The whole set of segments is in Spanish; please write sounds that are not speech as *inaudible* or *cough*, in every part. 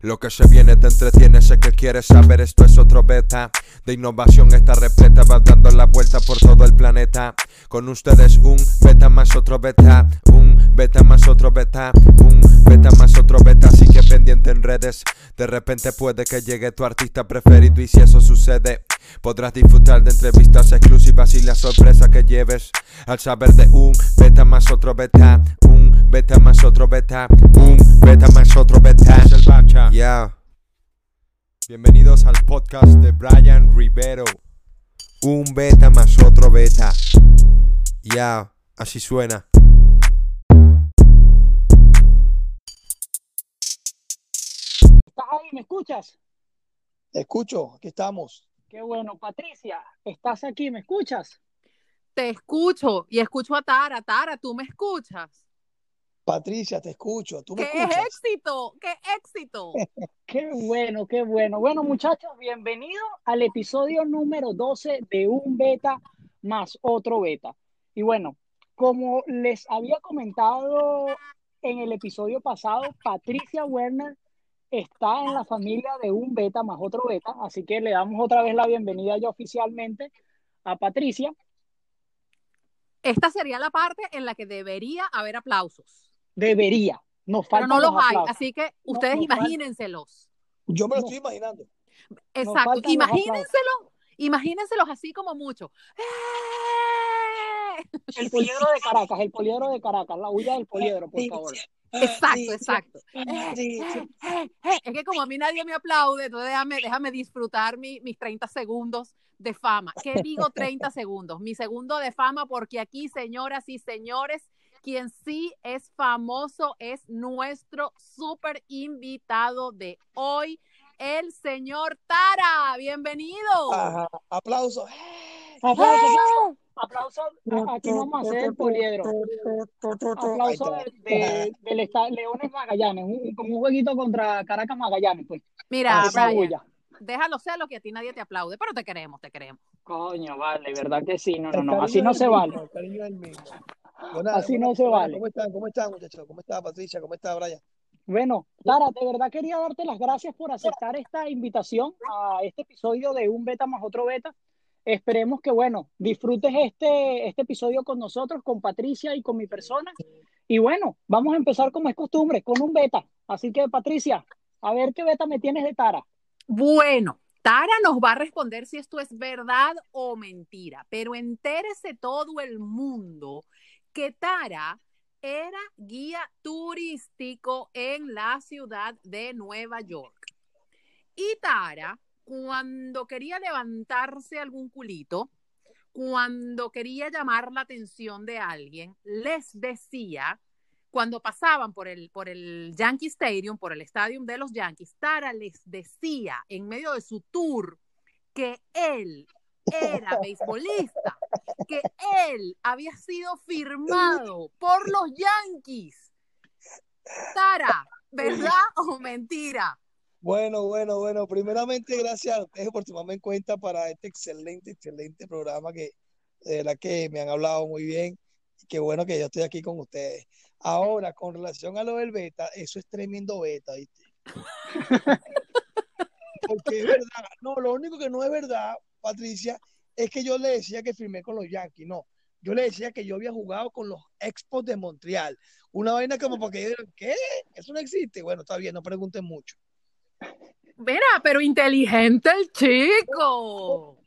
lo que se viene, te entretiene, sé que quieres saber. Esto es otro beta de innovación, esta repleta va dando la vuelta por todo el planeta. Con ustedes un beta más otro beta, un beta más otro beta, un beta más otro beta. Así que pendiente en redes, de repente puede que llegue tu artista preferido. Y si eso sucede, podrás disfrutar de entrevistas exclusivas y la sorpresa que lleves al saber de un beta más otro beta, un beta más otro beta, un beta más otro beta. Ya. Bienvenidos al podcast de Brian Rivero. Un beta más otro beta. Ya, así suena. ¿Estás ahí? ¿Me escuchas? Te escucho, aquí estamos. Qué bueno. Patricia, ¿estás aquí? ¿Me escuchas? Te escucho y escucho a Tara. Tara, ¿tú me escuchas? Patricia, te escucho. ¿Tú me ¡Qué escuchas? éxito! ¡Qué éxito! *laughs* Qué bueno, qué bueno. Bueno, muchachos, bienvenidos al episodio número 12 de un beta más otro beta. Y bueno, como les había comentado en el episodio pasado, Patricia Werner está en la familia de un beta más otro beta, así que le damos otra vez la bienvenida ya oficialmente a Patricia. Esta sería la parte en la que debería haber aplausos, Debería, nos pero no los hay, aplausos. así que ustedes falta- imagínenselos. Yo me lo No. estoy imaginando. Exacto, imagínenselos, imagínenselos así como mucho. ¡Eh! El poliedro de Caracas, el poliedro de Caracas, la huella del poliedro, por favor. Exacto, exacto. Patricia. Eh, eh, Es que como a mí nadie me aplaude, entonces déjame, déjame disfrutar mi- mis 30 segundos de fama. ¿Qué digo 30 segundos? Mi segundo de fama, porque aquí, señoras y señores, quien sí es famoso es nuestro súper invitado de hoy, el señor Tara. Bienvenido. Ajá, aplausos. Aplausos, aplausos. Aquí vamos a hacer el poliedro. Aplausos Ahí de, de- del esta- Leones Magallanes, un- como un jueguito contra Caracas Magallanes, pues. Mira, Brian, déjalo ser lo que a ti nadie te aplaude, pero te queremos, te queremos. Coño, vale, verdad que sí, no, no, no, así no se vale. mismo. Buenas, Así no se vale. ¿Cómo están? ¿Cómo están, muchachos? ¿Cómo está Patricia? ¿Cómo está Brian? Bueno, Tara, de verdad quería darte las gracias por aceptar esta invitación a este episodio de Un Beta más otro Beta. Esperemos que, bueno, disfrutes este, este episodio con nosotros, con Patricia y con mi persona. Y bueno, vamos a empezar como es costumbre, con un beta. Así que, Patricia, a ver qué beta me tienes de Tara. Bueno, Tara nos va a responder si esto es verdad o mentira, pero entérese todo el mundo que Tara era guía turístico en la ciudad de Nueva York. Y Tara, cuando quería levantarse algún culito, cuando quería llamar la atención de alguien, les decía, cuando pasaban por el, por el Yankee Stadium, por el Stadium de los Yankees, Tara les decía en medio de su tour que él era beisbolista, que él había sido firmado por los Yankees. Tara, ¿verdad o mentira? Bueno, bueno, bueno. Primeramente, gracias a ustedes por tomarme en cuenta para este excelente, excelente programa que de verdad que me han hablado muy bien qué bueno que yo estoy aquí con ustedes. Ahora, con relación a lo del beta, eso es tremendo beta, ¿viste? *laughs* Porque es verdad, no, lo único que no es verdad, Patricia, es que yo le decía que firmé con los Yankees, no. Yo le decía que yo había jugado con los Expos de Montreal. Una vaina como para que digan, ¿qué? Eso no existe. Bueno, está bien, no pregunten mucho. Mira, pero inteligente el chico.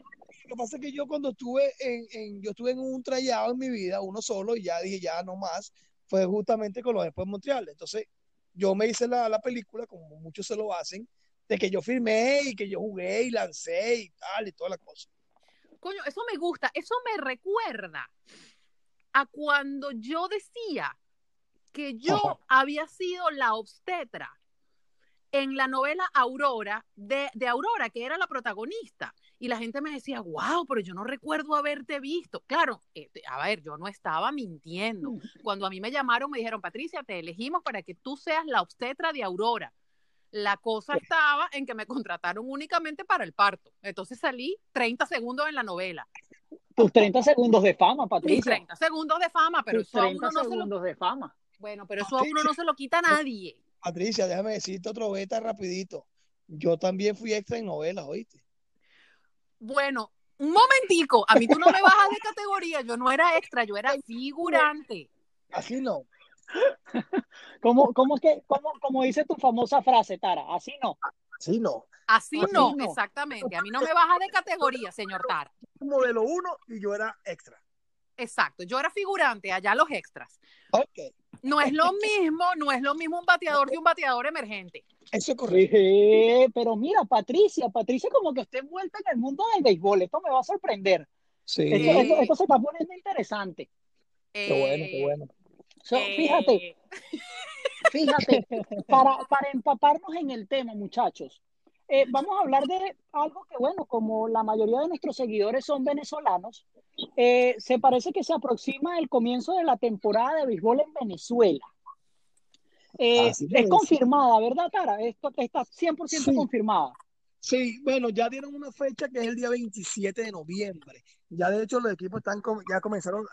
Lo que pasa es que yo cuando estuve en, en- yo estuve en un trayado en mi vida, uno solo, y ya dije, ya no más, fue justamente con los Expos de Montreal. Entonces, yo me hice la, la película, como muchos se lo hacen, de que yo firmé y que yo jugué y lancé y tal, y toda la cosa. Coño, eso me gusta, eso me recuerda a cuando yo decía que yo Ajá. había sido la obstetra en la novela Aurora, de, de Aurora, que era la protagonista. Y la gente me decía, wow, pero yo no recuerdo haberte visto. Claro, eh, a ver, yo no estaba mintiendo. Cuando a mí me llamaron, me dijeron, Patricia, te elegimos para que tú seas la obstetra de Aurora. La cosa estaba en que me contrataron únicamente para el parto. Entonces salí 30 segundos en la novela. Tus 30 segundos de fama, Mis Patricia. 30 segundos de fama, pero Tus eso a 30 uno no se lo, segundos de fama. bueno, pero eso a uno no se lo quita nadie. Patricia, déjame decirte otro beta rapidito. Yo también fui extra en novelas, ¿oíste? Bueno, un momentico, a mí tú no me bajas de categoría, yo no era extra, yo era figurante. Así no. ¿Cómo, cómo, es que, cómo, como dice tu famosa frase, Tara? Así no. Así no. Así Así no, no. exactamente. A mí no me baja de categoría, señor Tara. Modelo 1 y yo era extra. Exacto, yo era figurante, allá los extras. Ok. No es lo mismo, no es lo mismo un bateador que un bateador emergente. Eso. Eh, pero mira, Patricia, Patricia como que está envuelta en el mundo del béisbol. Esto me va a sorprender. Sí. Esto, Eh, esto- esto se está poniendo interesante. Qué bueno, qué Eh, bueno. So, eh, fíjate, fíjate, para, para empaparnos en el tema, muchachos, eh, vamos a hablar de algo que, bueno, como la mayoría de nuestros seguidores son venezolanos, eh, se parece que se aproxima el comienzo de la temporada de béisbol en Venezuela. Eh, es es. confirmada, ¿verdad, Tara? Esto está 100% Sí. confirmada. Sí, bueno, ya dieron una fecha que es el día 27 de noviembre. Ya de hecho los equipos están ya comenzaron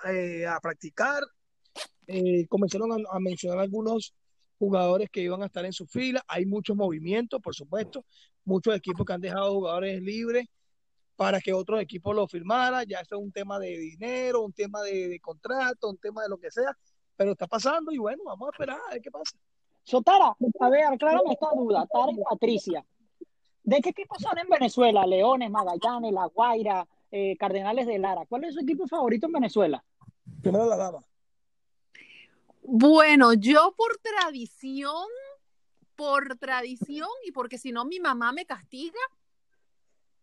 a practicar, comenzaron a, a mencionar algunos jugadores que iban a estar en su fila. Hay muchos movimientos, por supuesto, muchos equipos que han dejado jugadores libres para que otros equipos lo firmaran. Ya eso es un tema de dinero, un tema de, de contrato, un tema de lo que sea, pero está pasando y bueno, vamos a esperar a ver qué pasa. So, Tara, a ver, aclárame esta duda, Tara y Patricia. ¿De qué equipos son en Venezuela? Leones, Magallanes, La Guaira, eh, Cardenales de Lara. ¿Cuál es su equipo favorito en Venezuela? Primero la dama. Bueno, yo por tradición, por tradición y porque si no mi mamá me castiga,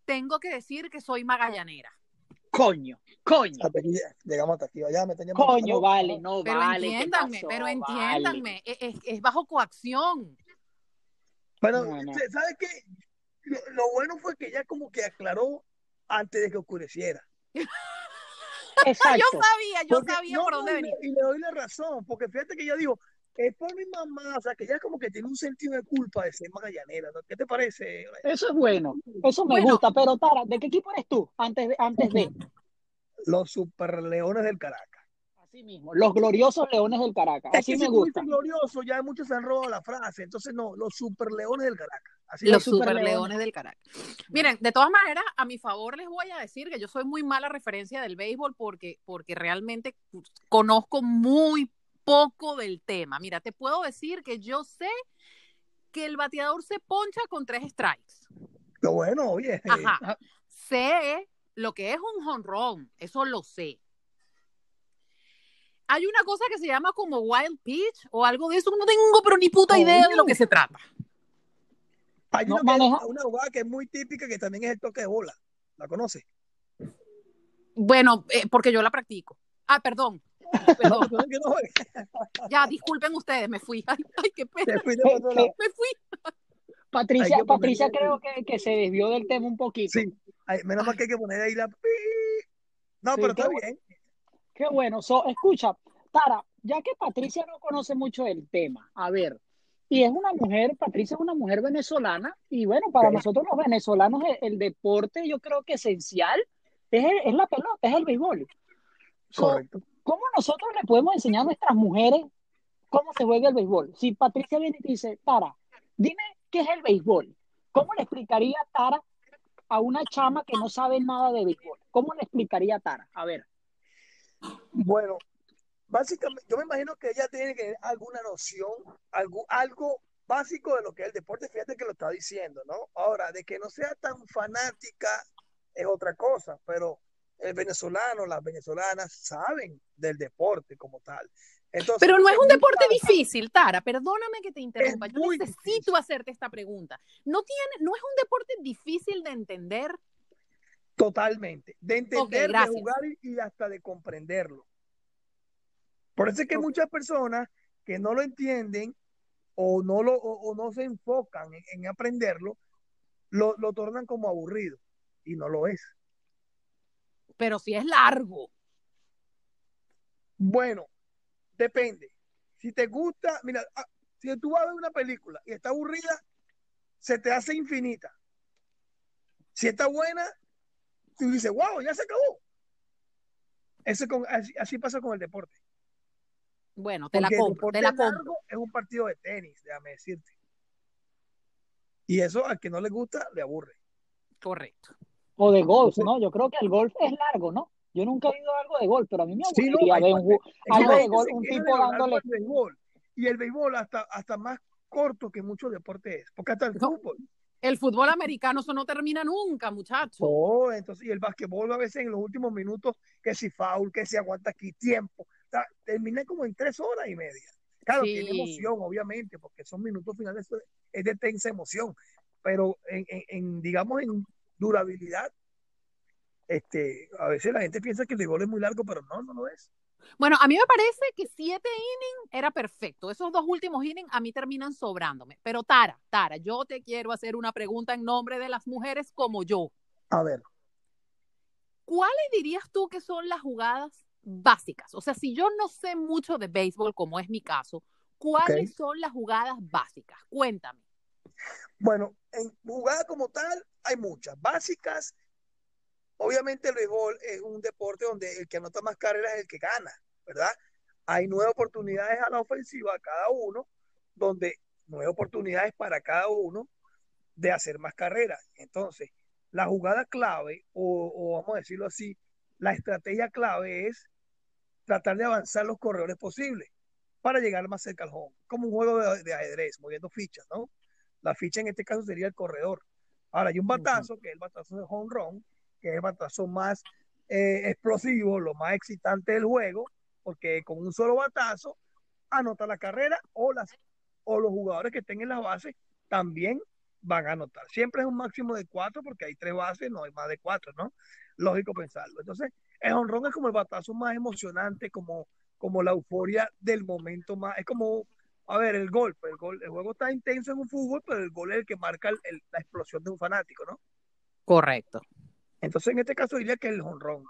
tengo que decir que soy magallanera. Coño, coño, Hasta aquí, llegamos hasta aquí. Ya me coño, vale, no Pero vale. ¿qué entiéndanme, pasó? pero entiéndanme, e- es, es bajo coacción. Pero, No, no. ¿sabes qué? Lo, lo bueno fue que ella como que aclaró antes de que oscureciera. *laughs* *laughs* Exacto. Yo sabía, yo Porque- sabía no, por dónde y le- venía. Y le doy la razón, porque fíjate que ella dijo, es por mi mamá, o sea, que ella como que tiene un sentido de culpa de ser magallanera, ¿no? ¿Qué te parece? Eso es bueno, eso me Bueno. gusta. Pero Tara, ¿de qué equipo eres tú? Antes de, antes de, Los super leones del Caracas. Así mismo, los gloriosos Leones del Caracas. Es Así que me si gusta. glorioso, ya muchos se han robado la frase, entonces no, los super leones del Caracas. Así Los es. Super super Leones. leones del Caracas. Miren, de todas maneras, a mi favor les voy a decir que yo soy muy mala referencia del béisbol porque, porque realmente conozco muy poco del tema. Mira, te puedo decir que yo sé que el bateador se poncha con tres strikes. Lo bueno, oye. Ajá. Sé lo que es un jonrón, eso lo sé. Hay una cosa que se llama como wild pitch o algo de eso, no tengo pero ni puta idea de lo que se trata. Hay No, que una jugada que es muy típica, que también es el toque de bola. ¿La conoces? Bueno, eh, porque yo la practico. Ah, perdón. *laughs* Que Ya, disculpen ustedes, me fui. *laughs* Ay, ay, qué pena. Me fui. Patricia, que Patricia creo que, que se desvió del tema un poquito. Sí, Ay, menos mal que hay que poner ahí la... pi. No, Sí, pero está bueno. bien. Qué bueno. So, escucha, Tara, ya que Patricia no conoce mucho del tema, a ver, y es una mujer, Patricia es una mujer venezolana, y bueno, para nosotros los venezolanos el, el deporte yo creo que esencial es, el- es la pelota, es el béisbol. So, Correcto. ¿Cómo nosotros le podemos enseñar a nuestras mujeres cómo se juega el béisbol? Si Patricia viene y te dice, Tara, dime qué es el béisbol, ¿cómo le explicaría Tara a una chama que no sabe nada de béisbol? ¿Cómo le explicaría Tara? A ver. Bueno, básicamente, yo me imagino que ella tiene que tener alguna noción, algo, algo básico de lo que es el deporte, fíjate que lo está diciendo, ¿no? Ahora, de que no sea tan fanática es otra cosa, pero el venezolano, las venezolanas saben del deporte como tal. Entonces, Pero no es un deporte difícil, Tara. Perdóname que te interrumpa. Yo necesito difícil. hacerte esta pregunta. ¿No, tiene, ¿No es un deporte difícil de entender? Totalmente. De entender, de jugar y, hasta de comprenderlo. Por eso es que muchas personas que no lo entienden o no, lo, o, o no se enfocan en, en aprenderlo, lo, lo tornan como aburrido. Y no lo es. Pero si es largo. Bueno, depende. Si te gusta, mira, ah, si tú vas a ver una película y está aburrida, se te hace infinita. Si está buena, tú dices, wow, ya se acabó. Eso con, así, así pasa con el deporte. Bueno, te la Porque compro, te la largo compro. es un partido de tenis, déjame decirte. Y eso al que no le gusta, le aburre. Correcto. O de golf, ¿no? Yo creo que el golf es largo, ¿no? Yo nunca he ido a algo de golf, pero a mí me Sí, no, aburriría hay ver un, algo de golf, tipo dándole. béisbol. Y el béisbol hasta, hasta más corto que muchos deportes es. Porque hasta el No. fútbol. El fútbol americano, eso no termina nunca, muchachos. Oh, entonces, y el basquetbol a veces en los últimos minutos, que si foul, que si aguanta aquí tiempo. O sea, termina como en tres horas y media. Claro, tiene emoción, obviamente, porque esos minutos finales es- de tensa emoción. Pero en, en- en, digamos, en durabilidad, este, a veces la gente piensa que el béisbol es muy largo, pero no, no lo es. Bueno, a mí me parece que siete innings era perfecto. Esos dos últimos innings a mí terminan sobrándome. Pero Tara, Tara, yo te quiero hacer una pregunta en nombre de las mujeres como yo. A ver, ¿Cuáles dirías tú que son las jugadas básicas? O sea, si yo no sé mucho de béisbol, como es mi caso, ¿cuáles son las jugadas básicas? Cuéntame. Bueno, en jugada como tal hay muchas. Básicas, obviamente el béisbol es un deporte donde el que anota más carreras es el que gana, ¿verdad? Hay nueve oportunidades a la ofensiva a cada uno, donde nueve oportunidades para cada uno de hacer más carreras. Entonces, la jugada clave, o, o vamos a decirlo así, la estrategia clave es tratar de avanzar los corredores posibles para llegar más cerca al home, como un juego de, de ajedrez, moviendo fichas, ¿no? La ficha en este caso sería el corredor. Ahora hay un batazo, que es el batazo de home run, que es el batazo más eh, explosivo, lo más excitante del juego, porque con un solo batazo anota la carrera o, las, o los jugadores que estén en la base también van a anotar. Siempre es un máximo de cuatro porque hay tres bases, no hay más de cuatro, ¿no? Lógico pensarlo. Entonces, el home run es como el batazo más emocionante, como, como la euforia del momento más, es como a ver, el gol, el gol, el juego está intenso en un fútbol, pero el gol es el que marca la explosión de un fanático, ¿no? Correcto. Entonces, en este caso diría que el jonrón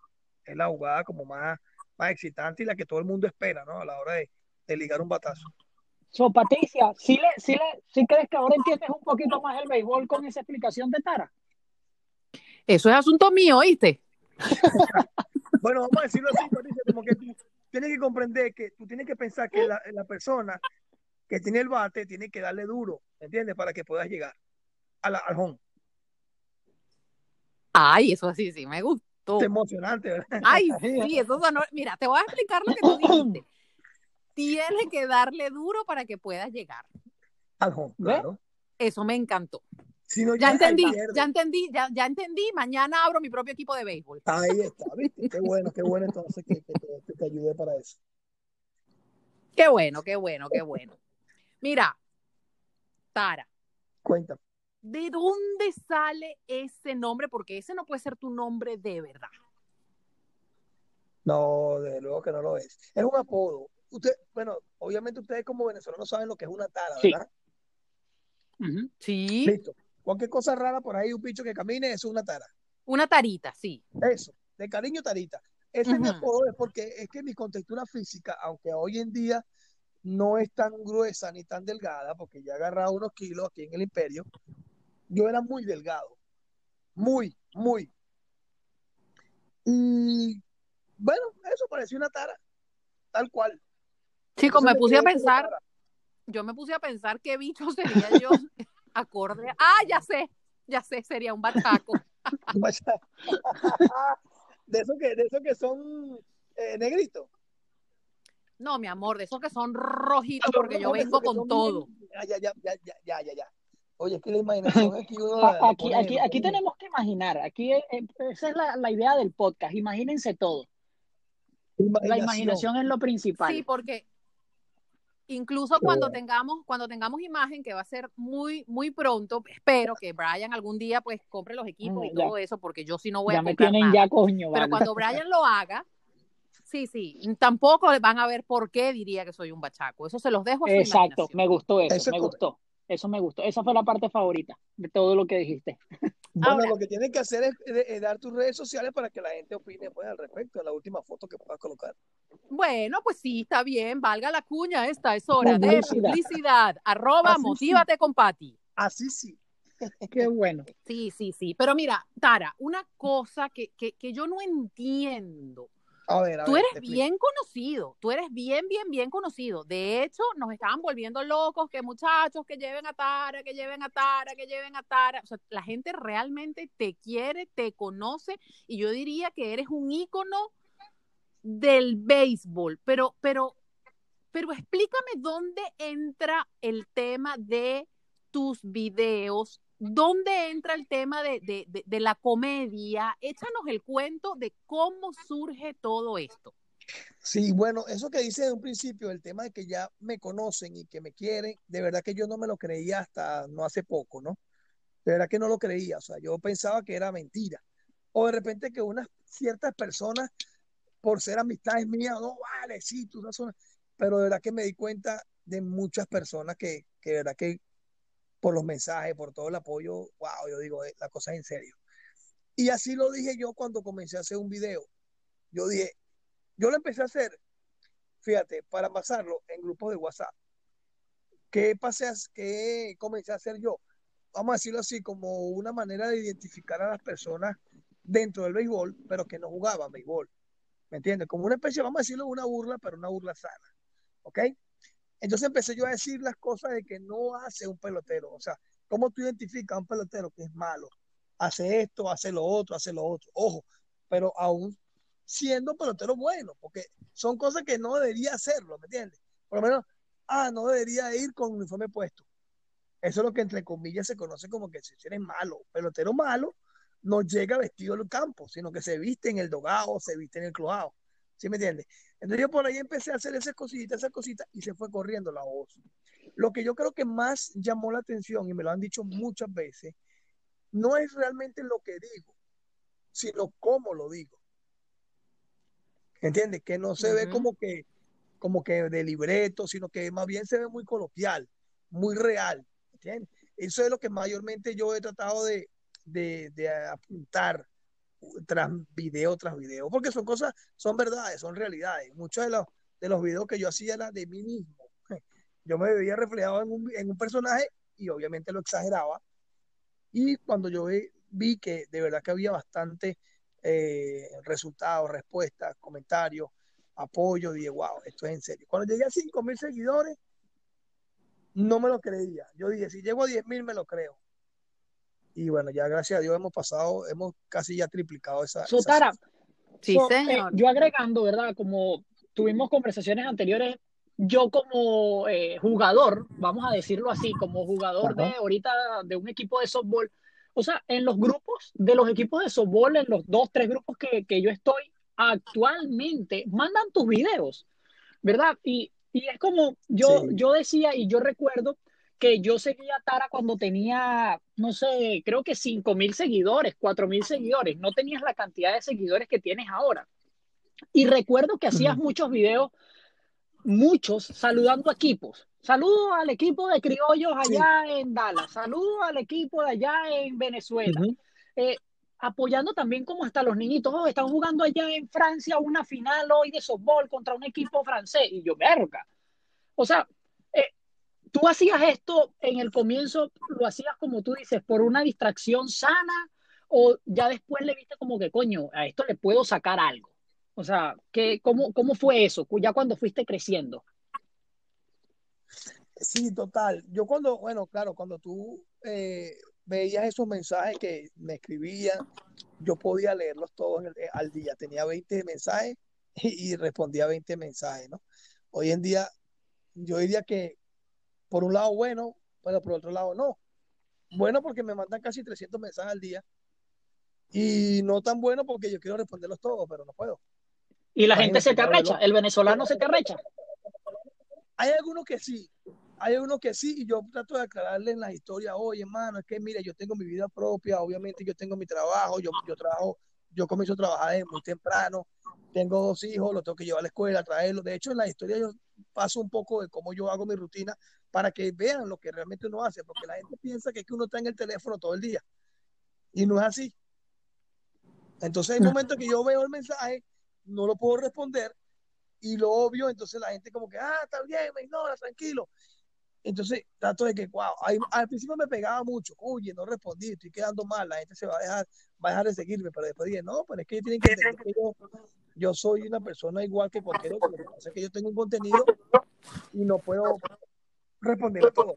es la jugada como más, más excitante y la que todo el mundo espera, ¿no? A la hora de, de ligar un batazo. So, Patricia, ¿sí, le, sí, le, ¿sí crees que ahora entiendes un poquito más el béisbol con esa explicación de Tara? Eso es asunto mío, ¿oíste? *laughs* Bueno, vamos a decirlo así, Patricia, como que tú tienes que comprender que tú tienes que pensar que la, la persona que tiene el bate tiene que darle duro, ¿entiendes? Para que puedas llegar a la, al home. Ay, eso sí, sí, me gustó. Es emocionante, ¿verdad? Ay, *laughs* sí, eso sonó. Mira, te voy a explicar lo que tú dijiste. *coughs* Tienes que darle duro para que puedas llegar. Al home, ¿Ve? claro. Eso me encantó. Si no Ya entendí, ya entendí, ya, ya entendí. Mañana abro mi propio equipo de béisbol. Ahí está, *laughs* ¿viste? Qué bueno, qué bueno entonces que, que te, que te ayude para eso. Qué bueno, qué bueno, qué bueno. Mira, Tara, Cuéntame. ¿De dónde sale ese nombre? Porque ese no puede ser tu nombre de verdad. No, desde luego que no lo es. Es un apodo. Usted, bueno, obviamente ustedes como venezolanos saben lo que es una tara, Sí. ¿verdad? Sí, Listo. Cualquier cosa rara por ahí, un bicho que camine, eso es una tara. una tarita, sí. Eso, de cariño tarita. Ese es mi Ujú. apodo, es porque es que mi contextura física, aunque hoy en día no es tan gruesa ni tan delgada, porque ya he agarrado unos kilos aquí en el imperio, yo era muy delgado. Muy, muy. Y bueno, eso parecía una tara, tal cual. Chicos, me puse a pensar, yo me puse a pensar qué bicho sería yo *laughs* acorde. Ah, ya sé, ya sé, sería un bachaco. *laughs* *laughs* de esos que, de esos que son eh, negritos. No, mi amor, de esos que son rojitos porque yo vengo con todo. ya, ya, ya, ya, ya, ya, ya. Oye, es que la imaginación *laughs* es que uno la- A- la Aquí, pone- aquí, aquí tenemos que imaginar, aquí eh, eh, esa es la, la idea del podcast, imagínense todo. La imaginación es lo principal. Sí, porque incluso cuando bueno. tengamos, cuando tengamos imagen, que va a ser muy, muy pronto, espero que Brian algún día pues compre los equipos y ya. todo eso, porque yo sí no voy ya a me comprar tienen nada. ya coño, Pero vale. cuando Brian lo haga, sí, sí, tampoco van a ver por qué diría que soy un bachaco. Eso se los dejo a su Exacto, me gustó eso, Eso es me correcto. gustó. Eso me gustó. Esa fue la parte favorita de todo lo que dijiste. *laughs* Bueno, Ahora- lo que tienes que hacer es, es- es dar tus redes sociales para que la gente opine pues, al respecto de la última foto que puedas colocar. Bueno, pues sí, está bien, valga la cuña, esta es hora de Publicidad. Arroba, Así sí. motívate con Pati. Así sí. *laughs* Qué bueno. Sí, sí, sí. Pero mira, Tara, una cosa que, que, que yo no entiendo. A ver, a Tú ver, eres bien conocido, tú eres bien, bien, bien conocido. De hecho, nos estaban volviendo locos que muchachos que lleven a Tara, que lleven a Tara, que lleven a Tara. O sea, la gente realmente te quiere, te conoce y yo diría que eres un ícono del béisbol. Pero, pero, pero explícame dónde entra el tema de tus videos, dónde entra el tema de, de, de, la comedia. Échanos el cuento de cómo surge todo esto. Sí, bueno, eso que dice de un principio, el tema de que ya me conocen y que me quieren, de verdad que yo no me lo creía hasta no hace poco, ¿no? De verdad que no lo creía, o sea, yo pensaba que era mentira. O de repente que unas ciertas personas, por ser amistades mías, no vale, sí, tú no pero de verdad que me di cuenta de muchas personas que, que de verdad que por los mensajes, por todo el apoyo, wow, yo digo, eh, la cosa es en serio. Y así lo dije yo cuando comencé a hacer un video. Yo dije, yo lo empecé a hacer, fíjate, para pasarlo en grupos de WhatsApp. ¿Qué pasé a, qué comencé a hacer yo? Vamos a decirlo así, como una manera de identificar a las personas dentro del béisbol, pero que no jugaban béisbol. ¿Me entiendes? Como una especie, vamos a decirlo, una burla, pero una burla sana. ¿Ok? Entonces empecé yo a decir las cosas de que no hace un pelotero. O sea, ¿cómo tú identificas a un pelotero que es malo? Hace esto, hace lo otro, hace lo otro. Ojo, pero aún siendo pelotero bueno, porque son cosas que no debería hacerlo, ¿me entiendes? Por lo menos, ah, no debería ir con uniforme puesto. Eso es lo que entre comillas se conoce como que si eres malo, pelotero malo, no llega vestido al campo, sino que se viste en el dogado, se viste en el clojado. ¿Sí me entiendes? Entonces yo por ahí empecé a hacer esas cositas, esas cositas, y se fue corriendo la voz. Lo que yo creo que más llamó la atención, y me lo han dicho muchas veces, no es realmente lo que digo, sino cómo lo digo. ¿Entiendes? Que no se uh -huh. ve como que, como que de libreto, sino que más bien se ve muy coloquial, muy real. ¿Entiendes? Eso es lo que mayormente yo he tratado de, de, de apuntar tras video tras video, porque son cosas, son verdades, son realidades. Muchos de los, de los videos que yo hacía eran de mí mismo. *laughs* Yo me veía reflejado en un, en un personaje y obviamente lo exageraba. Y cuando yo vi, vi que de verdad que había bastante eh, resultados, respuestas, comentarios, apoyo, dije, wow, esto es en serio. Cuando llegué a 5 mil seguidores, no me lo creía. Yo dije, si llego a 10 mil, me lo creo. Y bueno, ya gracias a Dios hemos pasado, hemos casi ya triplicado esa. Sotara, esa sí, so, señor. Eh, yo agregando, ¿verdad? Como tuvimos conversaciones anteriores, yo como eh, jugador, vamos a decirlo así, como jugador Ajá. de ahorita de un equipo de softball, o sea, en los grupos de los equipos de softball, en los dos, tres grupos que, que yo estoy actualmente, mandan tus videos, ¿verdad? Y, y es como yo, sí. yo decía y yo recuerdo que yo seguía a Tara cuando tenía, no sé, creo que 5 mil seguidores, 4 mil seguidores. No tenías la cantidad de seguidores que tienes ahora. Y recuerdo que hacías uh -huh. muchos videos, muchos, saludando a equipos. Saludo al equipo de criollos allá sí. en Dallas. Saludo al equipo de allá en Venezuela. Uh -huh. eh, apoyando también como hasta los niñitos. Oh, están jugando allá en Francia una final hoy de softball contra un equipo francés. Y yo, verga. O sea, tú hacías esto en el comienzo, lo hacías como tú dices, por una distracción sana, o ya después le viste como que, coño, a esto le puedo sacar algo. O sea, ¿qué, cómo, ¿cómo fue eso? Ya cuando fuiste creciendo. Sí, total. Yo cuando, bueno, claro, cuando tú eh, veías esos mensajes que me escribían, yo podía leerlos todos el, al día. Tenía 20 mensajes *laughs* y, y respondía 20 mensajes, ¿no? Hoy en día, yo diría que por un lado bueno, pero por otro lado no. Bueno porque me mandan casi 300 mensajes al día y no tan bueno porque yo quiero responderlos todos, pero no puedo. Y la gente se te arrecha, el venezolano se te arrecha. Hay algunos que sí, hay algunos que sí, y yo trato de aclararle en la historia, oye, hermano, es que mira, yo tengo mi vida propia, obviamente yo tengo mi trabajo, yo, yo trabajo, yo comienzo a trabajar desde muy temprano, tengo dos hijos, los tengo que llevar a la escuela, traerlos. De hecho, en la historia yo paso un poco de cómo yo hago mi rutina para que vean lo que realmente uno hace, porque la gente piensa que, es que uno está en el teléfono todo el día, y no es así. Entonces hay momentos que yo veo el mensaje, no lo puedo responder, y lo obvio, entonces la gente como que, ah, está bien, me ignora, tranquilo. Entonces trato de que, wow, al principio me pegaba mucho, oye, no respondí, estoy quedando mal, la gente se va a dejar, va a dejar de seguirme, pero después dije, no, pero es que tienen que entender que yo, yo soy una persona igual que cualquier otro. Lo que pasa es que yo tengo un contenido y no puedo responder a todo.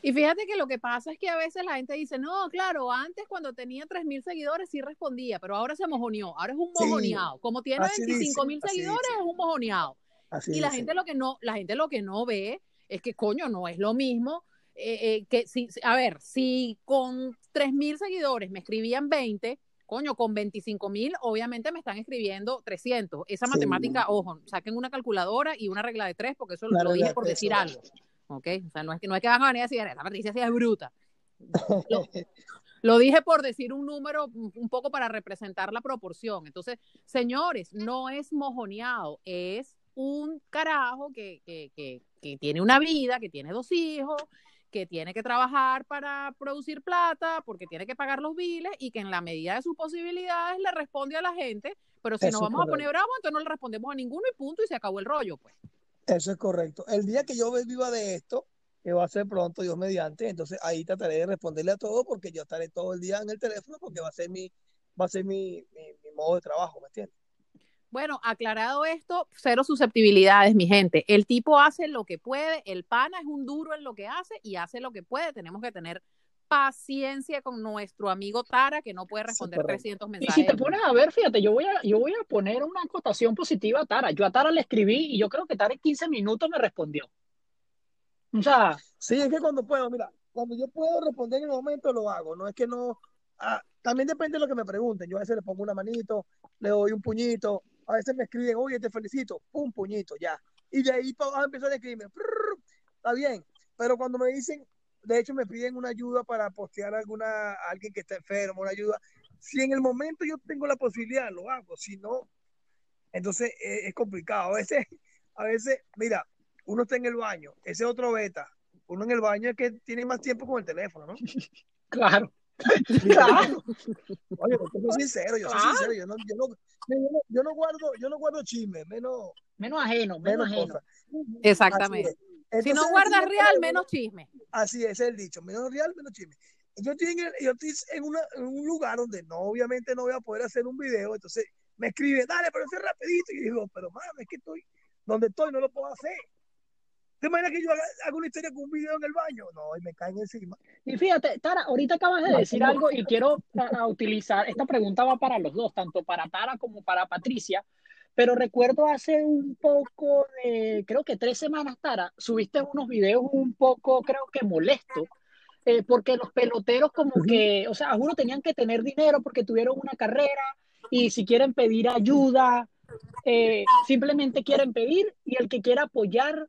Y fíjate que lo que pasa es que a veces la gente dice, no, claro, antes cuando tenía 3.000 seguidores sí respondía, pero ahora se mojoneó, ahora es un Sí, mojoneado. Como tiene así 25 mil dicen, así seguidores dicen. es un mojoneado. Así Y la gente lo que no, la gente lo que no ve es que coño, no es lo mismo. eh, eh, que si, a ver, si con 3.000 seguidores me escribían 20, coño, con 25.000 obviamente me están escribiendo 300. Esa Sí. matemática, ojo, saquen una calculadora y una regla de tres porque eso lo dije por decir eso. algo. ¿Ok? O sea, no es que, no es que van a venir a decir, la Patricia sí es bruta. *laughs* Lo, lo dije por decir un número un un poco para representar la proporción. Entonces, señores, no es mojoneado, es un carajo que, que, que, que tiene una vida, que tiene dos hijos, que tiene que trabajar para producir plata, porque tiene que pagar los biles y que en la medida de sus posibilidades le responde a la gente. Pero si Eso nos vamos a poner bravos, entonces no le respondemos a ninguno y punto, y se acabó el rollo, pues. Eso es correcto. El día que yo viva de esto, que va a ser pronto, Dios mediante, entonces ahí trataré de responderle a todo porque yo estaré todo el día en el teléfono porque va a ser mi, va a ser mi, mi, mi modo de trabajo, ¿me entiendes? Bueno, aclarado esto, cero susceptibilidades, mi gente. El tipo hace lo que puede, el pana es un duro en lo que hace y hace lo que puede. Tenemos que tener paciencia con nuestro amigo Tara, que no puede responder correcto. 300 Y mensajes. si te pones a ver, fíjate, yo voy a, yo voy a poner una acotación positiva a Tara. Yo a Tara le escribí y yo creo que Tara en 15 minutos me respondió. O sea, Sí, es que cuando puedo, mira, cuando yo puedo responder en el momento lo hago, no es que no, ah, también depende de lo que me pregunten, yo a veces le pongo una manito, le doy un puñito, a veces me escriben, oye, te felicito, un puñito, ya, y de ahí para abajo a escribirme, está bien, pero cuando me dicen, de hecho me piden una ayuda para postear alguna, a alguien que está enfermo, una ayuda, si en el momento yo tengo la posibilidad, lo hago, si no, entonces eh, es complicado, a veces, a veces, mira, uno está en el baño, ese es otro beta, uno en el baño es que tiene más tiempo con el teléfono, ¿no? *laughs* claro, *laughs* claro. Oye, yo soy sincero, yo soy sincero, yo no, yo no, yo no, yo no guardo, yo no guardo chismes, menos, Menos ajeno, menos menos ajeno. Exactamente. Es. Si no guardas es, real, menos chisme. Así es, ese es el dicho, menos real, menos chisme. Yo estoy, en, el- yo estoy en, una, en un lugar donde no, obviamente no voy a poder hacer un video, entonces me escribe, dale, pero ese rapidito, y yo digo, pero mano, es que estoy, donde estoy no lo puedo hacer. ¿Te imaginas que yo haga, haga una historia con un video en el baño? No, y me caen encima. Y fíjate, Tara, ahorita acabas de decir algo y quiero a, a utilizar, esta pregunta va para los dos, tanto para Tara como para Patricia, pero recuerdo hace un poco de, creo que tres semanas, Tara, subiste unos videos un poco, creo que molestos, eh, porque los peloteros como que, o sea, juro, tenían que tener dinero porque tuvieron una carrera y si quieren pedir ayuda, eh, simplemente quieren pedir y el que quiera apoyar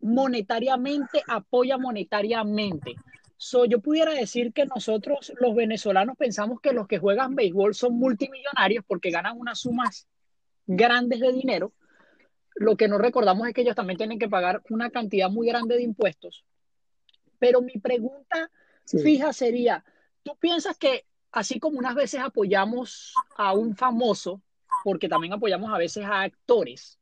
monetariamente, apoya monetariamente. So, yo pudiera decir que nosotros los venezolanos pensamos que los que juegan béisbol son multimillonarios porque ganan unas sumas grandes de dinero. Lo que no recordamos es que ellos también tienen que pagar una cantidad muy grande de impuestos. Pero mi pregunta Sí. fija sería, ¿tú piensas que así como unas veces apoyamos a un famoso, porque también apoyamos a veces a actores,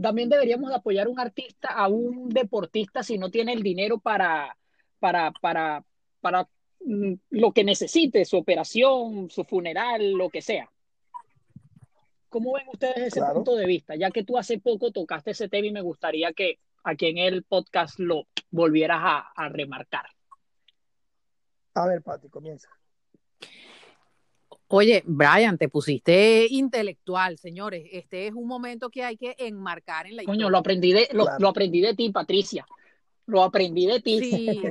también deberíamos de apoyar a un artista, a un deportista si no tiene el dinero para, para, para, para mm, lo que necesite, su operación, su funeral, lo que sea? ¿Cómo ven ustedes ese Claro. punto de vista? Ya que tú hace poco tocaste ese tema y me gustaría que aquí en el podcast lo volvieras a, a remarcar. A ver, Pati, comienza. Oye, Brian, te pusiste intelectual, señores. Este es un momento que hay que enmarcar en la Coño, historia. lo aprendí de, lo, Claro. lo aprendí de ti, Patricia. Lo aprendí de ti. Sí,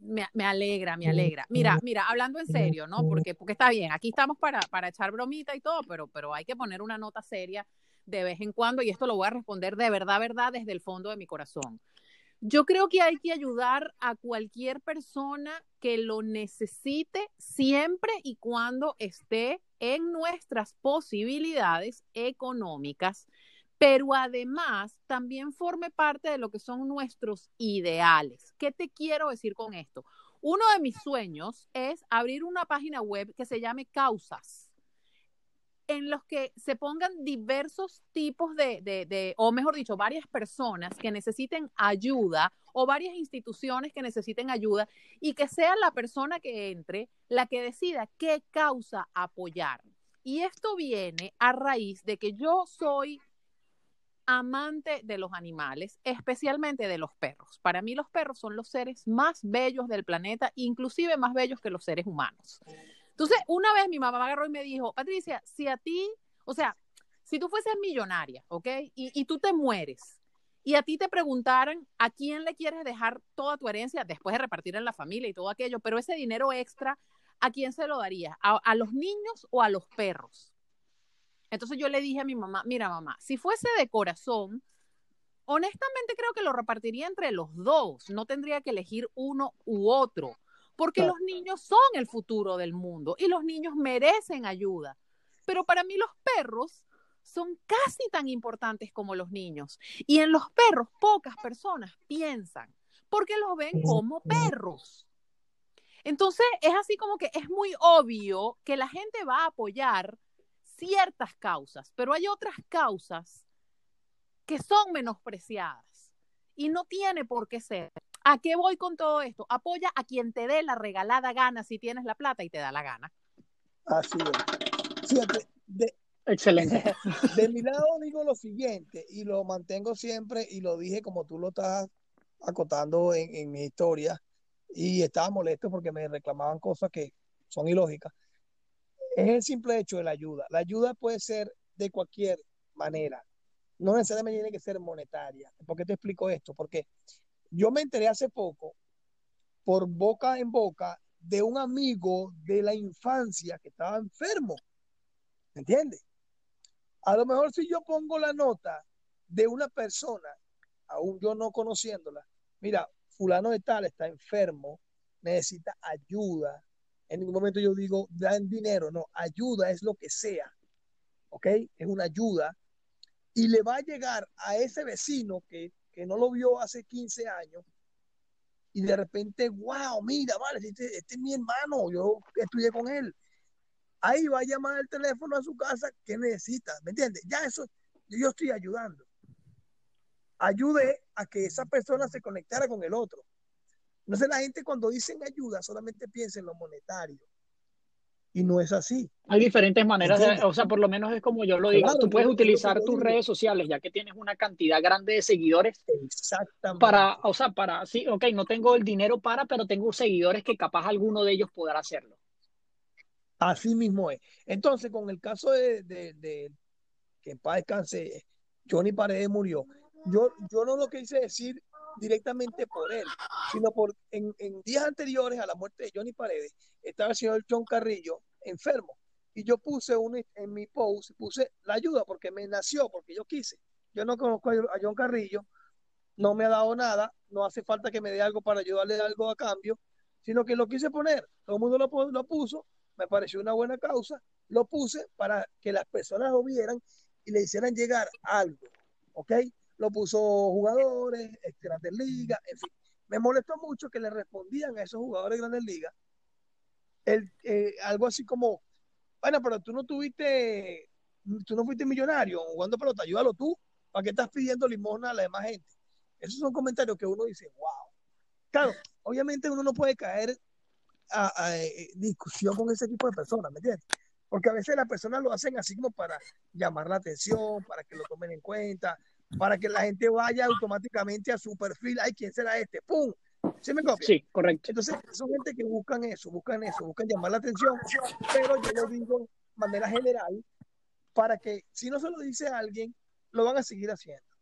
me, me alegra, me alegra. Mira, mira, hablando en serio, ¿no? Porque, porque está bien, aquí estamos para, para echar bromita y todo, pero, pero hay que poner una nota seria de vez en cuando y esto lo voy a responder de verdad, verdad, desde el fondo de mi corazón. Yo creo que hay que ayudar a cualquier persona que lo necesite siempre y cuando esté en nuestras posibilidades económicas, pero además también forme parte de lo que son nuestros ideales. ¿Qué te quiero decir con esto? Uno de mis sueños es abrir una página web que se llame Causas en los que se pongan diversos tipos de, de, de, o mejor dicho, varias personas que necesiten ayuda o varias instituciones que necesiten ayuda y que sea la persona que entre la que decida qué causa apoyar. Y esto viene a raíz de que yo soy amante de los animales, especialmente de los perros. Para mí los perros son los seres más bellos del planeta, inclusive más bellos que los seres humanos. Entonces, una vez mi mamá agarró y me dijo, Patricia, si a ti, o sea, si tú fueses millonaria, ¿ok? Y, y tú te mueres y a ti te preguntaran a quién le quieres dejar toda tu herencia después de repartir en la familia y todo aquello, pero ese dinero extra, ¿a quién se lo darías? ¿A, a los niños o a los perros? Entonces yo le dije a mi mamá, mira mamá, si fuese de corazón, honestamente creo que lo repartiría entre los dos, no tendría que elegir uno u otro, porque Claro. los niños son el futuro del mundo y los niños merecen ayuda. Pero para mí los perros son casi tan importantes como los niños. Y en los perros pocas personas piensan, porque los ven como perros. Entonces es así como que es muy obvio que la gente va a apoyar ciertas causas, pero hay otras causas que son menospreciadas y no tiene por qué ser. ¿A qué voy con todo esto? Apoya a quien te dé la regalada gana si tienes la plata y te da la gana. Así es. Fíjate, de, Excelente. *laughs* de mi lado digo lo siguiente, y lo mantengo siempre, y lo dije como tú lo estás acotando en, en mi historia, y estaba molesto porque me reclamaban cosas que son ilógicas. Es el simple hecho de la ayuda. La ayuda puede ser de cualquier manera, no necesariamente tiene que ser monetaria. ¿Por qué te explico esto? Porque yo me enteré hace poco, por boca en boca, de un amigo de la infancia que estaba enfermo. ¿Me entiendes? A lo mejor si yo pongo la nota de una persona, aún yo no conociéndola, mira, fulano de tal está enfermo, necesita ayuda. En ningún momento yo digo, dan dinero, no, ayuda es lo que sea, ¿ok? Es una ayuda. Y le va a llegar a ese vecino que, que no lo vio hace 15 años y de repente, wow, mira, vale, este, este es mi hermano, yo estudié con él ahí va a llamar el teléfono a su casa que necesita, ¿me entiendes? Ya eso, yo estoy ayudando. Ayude a que esa persona se conectara con el otro. No sé, la gente cuando dicen ayuda solamente piensa en lo monetario. Y no es así. Hay diferentes maneras, de, o sea, por lo menos es como yo lo digo, Claro, tú puedes utilizar tus redes sociales, ya que tienes una cantidad grande de seguidores, Exactamente. para, o sea, para, sí, ok, no tengo el dinero para, pero tengo seguidores que capaz alguno de ellos podrá hacerlo. Así mismo es. Entonces, con el caso de, de- de- que en paz descanse, Johnny Paredes murió, yo, yo no lo quise decir directamente por él, sino por en, días anteriores a la muerte de Johnny Paredes, estaba el señor John Carrillo enfermo. Y yo puse un, en mi post, puse la ayuda porque me nació, porque yo quise. Yo no conozco a John Carrillo, no me ha dado nada, no hace falta que me dé algo para ayudarle algo a cambio, sino que lo quise poner. Todo el mundo lo, lo puso, me pareció una buena causa, lo puse para que las personas lo vieran y le hicieran llegar algo, ¿ok? Lo puso jugadores, ex Grandes Ligas, en fin. Me molestó mucho que le respondían a esos jugadores de Grandes Ligas el, eh, algo así como, bueno, pero tú no tuviste, tú no fuiste millonario jugando pelota, ayúdalo tú, ¿para qué estás pidiendo limosna a la demás gente? Esos son comentarios que uno dice, wow. Claro, obviamente uno no puede caer a, a, a discusión con ese tipo de personas, ¿me entiendes? Porque a veces las personas lo hacen así como para llamar la atención, para que lo tomen en cuenta, para que la gente vaya automáticamente a su perfil, ay, ¿quién será este? ¡Pum! ¿Sí me copia? Sí, correcto. Entonces, son gente que buscan eso, buscan eso, buscan llamar la atención, pero yo lo digo de manera general para que si no se lo dice a alguien, lo van a seguir haciendo.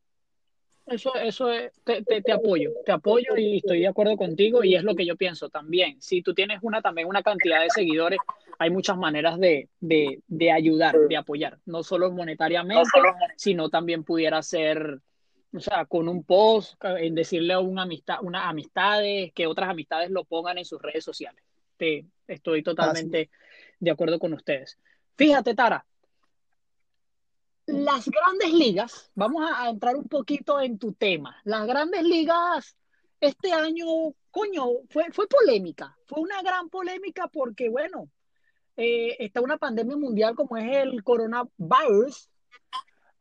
Eso, eso es, te, te, te apoyo, te apoyo y estoy de acuerdo contigo y es lo que yo pienso también. Si tú tienes una también una cantidad de seguidores, hay muchas maneras de, de, de ayudar, de apoyar, no solo monetariamente, sino también pudiera ser, o sea, con un post, en decirle a una amistad, unas amistades, que otras amistades lo pongan en sus redes sociales. Te, estoy totalmente de acuerdo con ustedes. Fíjate, Tara, las grandes ligas, vamos a, a, entrar un poquito en tu tema. Las grandes ligas este año, coño, fue, fue polémica, fue una gran polémica porque, bueno, eh, está una pandemia mundial como es el coronavirus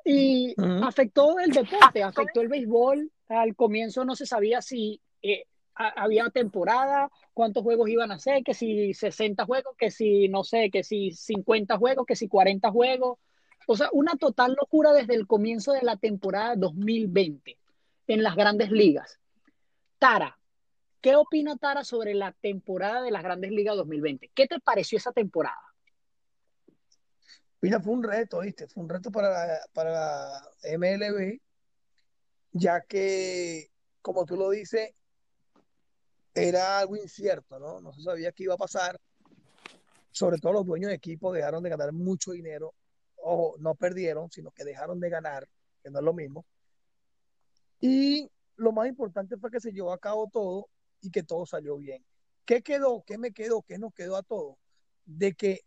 y uh -huh. afectó el deporte, afectó el béisbol. Al comienzo no se sabía si eh, había temporada, cuántos juegos iban a hacer, que si 60 juegos, que si, no sé, que si 50 juegos, que si 40 juegos. O sea, una total locura desde el comienzo de la temporada 2020 en las grandes ligas. Tara, ¿qué opina Tara sobre la temporada de las grandes ligas 2020? ¿Qué te pareció esa temporada? Mira, fue un reto, ¿viste? Fue un reto para, para MLB, ya que, como tú lo dices, era algo incierto, ¿no? No se sabía qué iba a pasar. Sobre todo los dueños de equipo dejaron de ganar mucho dinero. Ojo, no perdieron, sino que dejaron de ganar, que no es lo mismo. Y lo más importante fue que se llevó a cabo todo y que todo salió bien. ¿Qué quedó? ¿Qué me quedó? ¿Qué nos quedó a todos? De que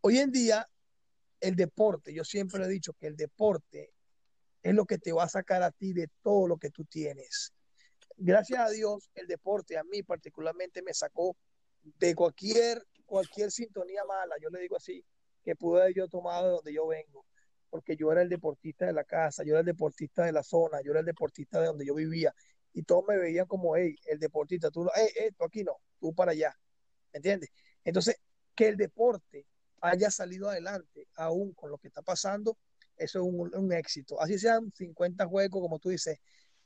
Hoy en día, el deporte, yo siempre he dicho que el deporte es lo que te va a sacar a ti de todo lo que tú tienes. Gracias a Dios, el deporte a mí particularmente me sacó de cualquier, cualquier sintonía mala, yo le digo así, que pude haber yo tomado de donde yo vengo, porque yo era el deportista de la casa, yo era el deportista de la zona, yo era el deportista de donde yo vivía, y todos me veían como, hey, el deportista, tú, hey, hey, tú aquí no, tú para allá, ¿me entiendes? Entonces, que el deporte haya salido adelante, aún con lo que está pasando, eso es un, éxito. Así sean 50 juegos, como tú dices,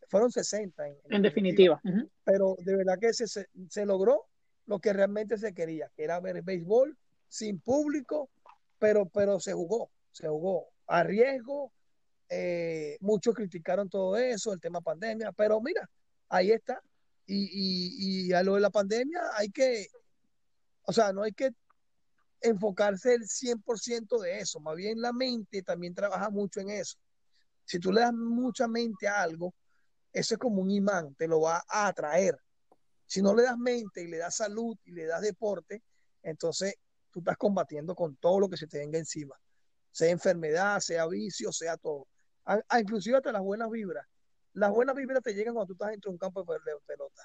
fueron 60 en, definitiva. Pero de verdad que se, se, logró lo que realmente se quería, que era ver béisbol sin público, pero, pero se jugó, se jugó a riesgo. Eh, muchos criticaron todo eso, el tema pandemia, pero mira, ahí está. Y, y, y a lo de la pandemia hay que, o sea, no hay que enfocarse el 100% de eso, más bien la mente también trabaja mucho en eso. Si tú le das mucha mente a algo, eso es como un imán, te lo va a atraer. Si no le das mente y le das salud y le das deporte, entonces tú estás combatiendo con todo lo que se te venga encima, sea enfermedad, sea vicio, sea todo. A, inclusive hasta las buenas vibras. Las buenas vibras te llegan cuando tú estás dentro de un campo de pelota.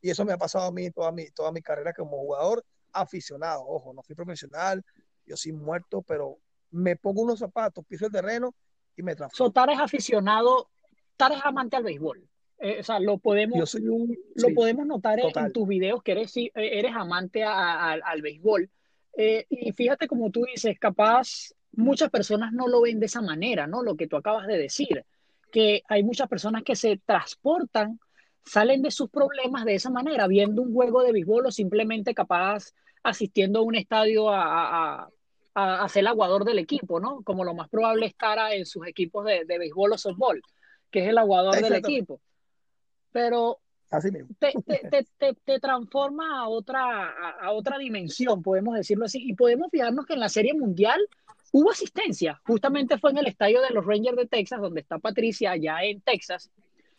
Y eso me ha pasado a mí toda mi, toda mi carrera como jugador aficionado, ojo, no fui profesional, yo soy muerto, pero me pongo unos zapatos, piso el terreno y me transformo. So, es aficionado, Tar es amante al béisbol. Eh, o sea, lo podemos, lo podemos notar en, tus videos que eres, eh, eres amante al béisbol. Eh, y fíjate como tú dices, capaz muchas personas no lo ven de esa manera, ¿no? Lo que tú acabas de decir, que hay muchas personas que se transportan, salen de sus problemas de esa manera, viendo un juego de béisbol o simplemente capaz asistiendo a un estadio a, ser el aguador del equipo, ¿no? Como lo más probable estará en sus equipos de, de béisbol o softball, que es el aguador del equipo. Pero te, transforma a otra, a, otra dimensión, podemos decirlo así. Y podemos fijarnos que en la Serie Mundial hubo asistencia. Justamente fue en el estadio de los Rangers de Texas, donde está Patricia, allá en Texas,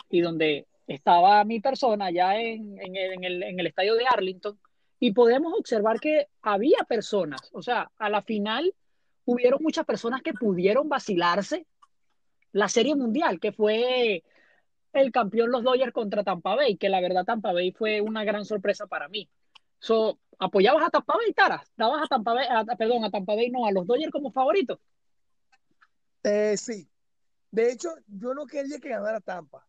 y donde estaba mi persona, allá en, en, el, en el estadio de Arlington y podemos observar que había personas, o sea, a la final hubieron muchas personas que pudieron vacilarse la Serie Mundial, que fue el campeón los Dodgers contra Tampa Bay, que la verdad Tampa Bay fue una gran sorpresa para mí. So, ¿Apoyabas a Tampa Bay, Taras? ¿Dabas a Tampa Bay, perdón, a Tampa Bay, no, a los Dodgers como favoritos? Eh, sí. De hecho, yo no quería que ganara Tampa.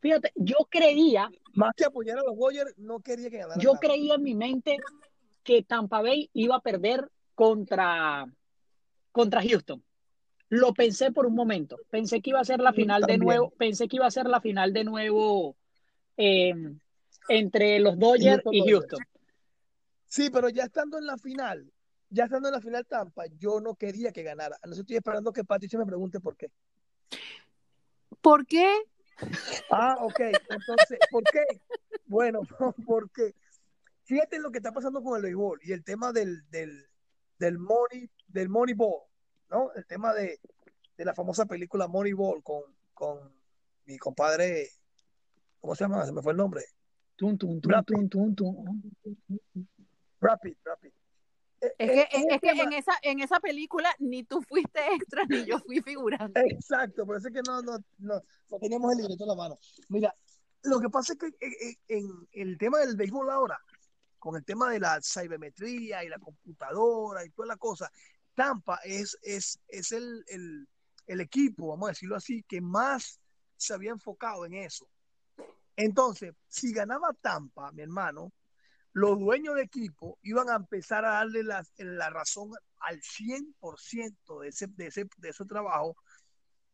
Fíjate, yo creía. Más que apoyar a los Warriors, no quería que ganara. Yo creía en mi mente que Tampa Bay iba a perder contra, contra Houston. Lo pensé por un momento. Pensé que iba a ser la final de nuevo. Pensé que iba a ser la final de nuevo em, entre los Dodgers y, Houston. Sí, pero ya estando en la final, ya estando en la final Tampa, yo no quería que ganara. No estoy esperando que Patricia me pregunte por qué. ¿Por qué Ah, ok. Entonces, ¿por qué? Bueno, *laughs* porque fíjate lo que está pasando con el béisbol y el tema del, del, del money, del Moneyball, ¿no? El tema de, de la famosa película Moneyball con, con mi compadre, ¿cómo se llama? Se me fue el nombre. Tum, tum, tum, tum, tum, Rapid, rapid. Es que, es, que en, esa, en esa película ni tú fuiste extra ni yo fui figurante. Exacto, por eso es que no, no, no, no teníamos el libreto en la mano. Mira, lo que pasa es que en, el tema del béisbol ahora, con el tema de la cibermetría y la computadora y toda la cosa, Tampa es, es, es el, el, el equipo, vamos a decirlo así, que más se había enfocado en eso. Entonces, si ganaba Tampa, mi hermano, los dueños de equipo iban a empezar a darle la, la razón al 100% de ese, de, ese, de ese trabajo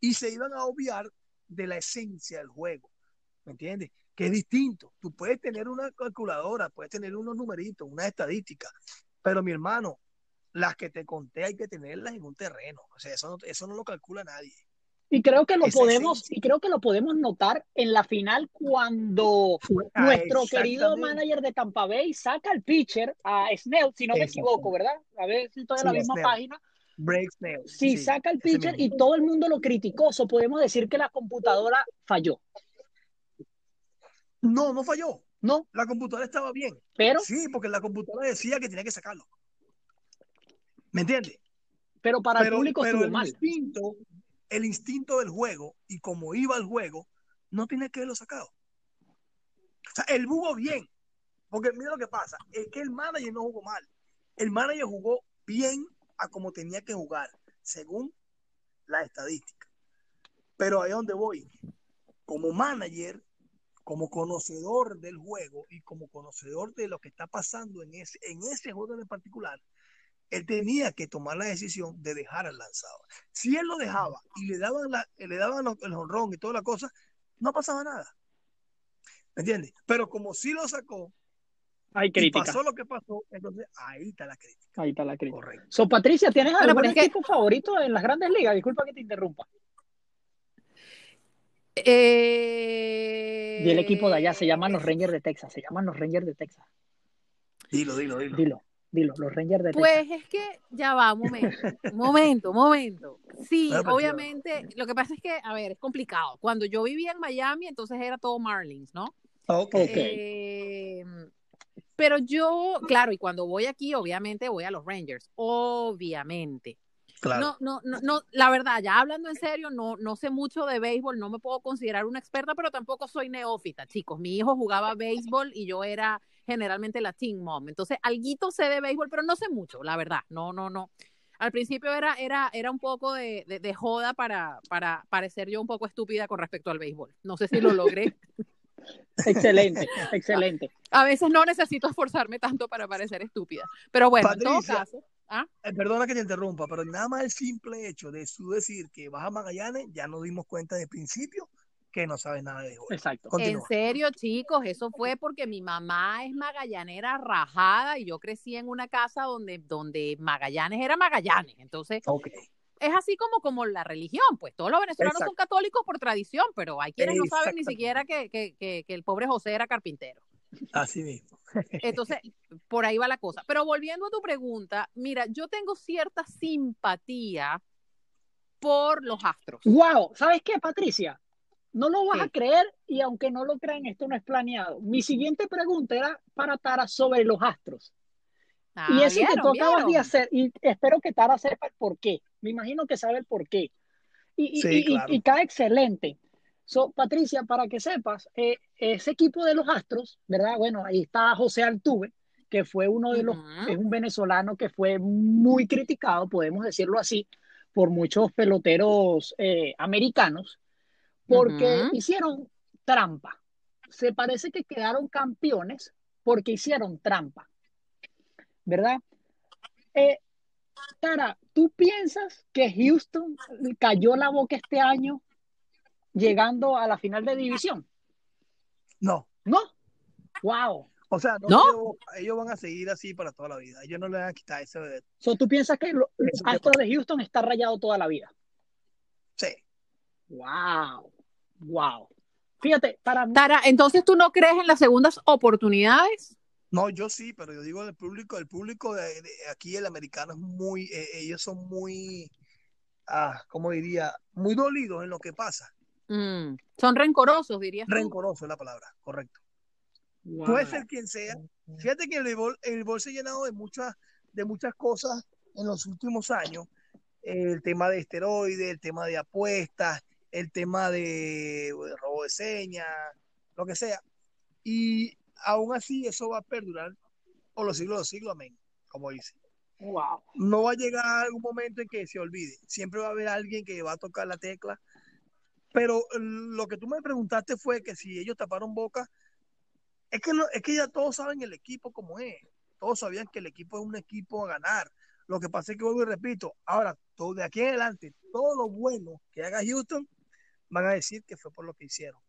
y se iban a obviar de la esencia del juego. ¿Me entiendes? Que es distinto. Tú puedes tener una calculadora, puedes tener unos numeritos, una estadística, pero mi hermano, las que te conté hay que tenerlas en un terreno. O sea, eso no, eso no lo calcula nadie. Y creo que lo Esa podemos, esencia. y creo que lo podemos notar en la final cuando Ah, nuestro querido manager de Tampa Bay saca al pitcher a Snell, si no me equivoco, ¿verdad? A ver si estoy en Sí, la misma Snell. página. Break Snell. Si Sí, saca el pitcher y todo el mundo lo criticó, so podemos decir que la computadora falló, No, no falló. ¿no? La computadora estaba bien. Pero, Sí, porque la computadora decía que tenía que sacarlo. ¿Me entiendes? pero para el público pero el mal. instinto, el instinto del juego y como iba el juego, no tiene que haberlo sacado. O sea, él jugó bien. Porque mira lo que pasa, es que el manager no jugó mal. El manager jugó bien a como tenía que jugar, según la estadística. Pero ahí es donde voy. Como manager, como conocedor del juego y como conocedor de lo que está pasando en ese, en ese juego en particular, él tenía que tomar la decisión de dejar al lanzador. Si él lo dejaba y le daban, la, le daban el honrón y toda la cosa, no pasaba nada. ¿Me entiendes? Pero como sí lo sacó Hay y crítica. pasó lo que pasó, entonces ahí está la crítica. Ahí está la crítica. Correcto. So, Patricia, ¿tienes Bueno, algún es que- equipo favorito en las grandes ligas? Disculpa que te interrumpa. Eh... Y el equipo de allá se llaman los Rangers de Texas. Se llaman los Rangers de Texas. Dilo, dilo, dilo. Dilo, dilo, los Rangers de Texas. Pues es que ya va, un momento, un momento, un momento. Sí, obviamente, lo que pasa es que, a ver, es complicado. Cuando yo vivía en Miami, entonces era todo Marlins, ¿no? Ok. Ok. Eh, pero yo, claro, y cuando voy aquí, obviamente voy a los Rangers, obviamente. Claro. No, no, no, no, la verdad, ya hablando en serio, no, no sé mucho de béisbol, no me puedo considerar una experta, pero tampoco soy neófita, chicos. Mi hijo jugaba béisbol y yo era generalmente la team mom. Entonces, alguito sé de béisbol, pero no sé mucho, la verdad. No, no, no. Al principio era, era, era un poco de, de, de joda para, para parecer yo un poco estúpida con respecto al béisbol. No sé si lo logré. *laughs* *laughs* Excelente, excelente. A veces no necesito esforzarme tanto para parecer estúpida. Pero bueno, en todo Patricia. caso. ¿ah? Eh, perdona que te interrumpa, pero nada más el simple hecho de su decir que vas a Magallanes, ya nos dimos cuenta de principio que no sabes nada de béisbol. Exacto. En serio, chicos, eso fue porque mi mamá es magallanera rajada y yo crecí en una casa donde, donde Magallanes era Magallanes. Entonces, es así como, como la religión, pues todos los venezolanos Exacto. son católicos por tradición, pero hay quienes no saben ni siquiera que, que, que, que el pobre José era carpintero. Así mismo. Entonces, por ahí va la cosa. Pero volviendo a tu pregunta, mira, yo tengo cierta simpatía por los astros. Wow, ¿sabes qué, Patricia? No lo vas a creer y aunque no lo crean, esto no es planeado. Mi siguiente pregunta era para Tara sobre los astros. y Ah, eso que tú acabas de hacer, y espero que Tara sepa el por qué. Me imagino que sabe el por qué. Y, y- Sí, y- y- claro. y cae excelente. So, Patricia, para que sepas, eh, ese equipo de los Astros, ¿verdad? Bueno, ahí está José Altuve, que fue uno de los, es un venezolano que fue muy criticado, podemos decirlo así, por muchos peloteros eh, americanos, porque hicieron trampa. Se parece que quedaron campeones porque hicieron trampa, ¿verdad? Eh, Tara, ¿tú piensas que Houston cayó la boca este año llegando a la final de división? No. ¿No? ¡Wow! O sea, no, ¿No? Ellos, ellos van a seguir así para toda la vida. Ellos no le van a quitar ese de... So, ¿Tú piensas que los Eso te Astros de Houston está rayado toda la vida? Sí. ¡Wow! ¡Wow! Fíjate, para mí, Tara, entonces tú no crees en las segundas oportunidades? No, yo sí, pero yo digo el público, el público de, de aquí, el americano es muy, eh, ellos son muy, ah, ¿cómo diría? Muy dolidos en lo que pasa. Mm, son rencorosos, dirías tú. Rencoroso es la palabra, correcto. wow. Puede ser quien sea. Fíjate que el béisbol, el béisbol se ha llenado de muchas, de muchas cosas en los últimos años. El tema de esteroides, el tema de apuestas, el tema de, de robo de señas, lo que sea. Y aún así eso va a perdurar por los siglos de los siglos, amén, como dice. Wow. No va a llegar algún momento en que se olvide. Siempre va a haber alguien que va a tocar la tecla Pero lo que tú me preguntaste fue que si ellos taparon boca, es que, no, es que ya todos saben el equipo como es. Todos sabían que el equipo es un equipo a ganar. Lo que pasa es que vuelvo y repito, ahora, todo de aquí en adelante, todo lo bueno que haga Houston, van a decir que fue por lo que hicieron.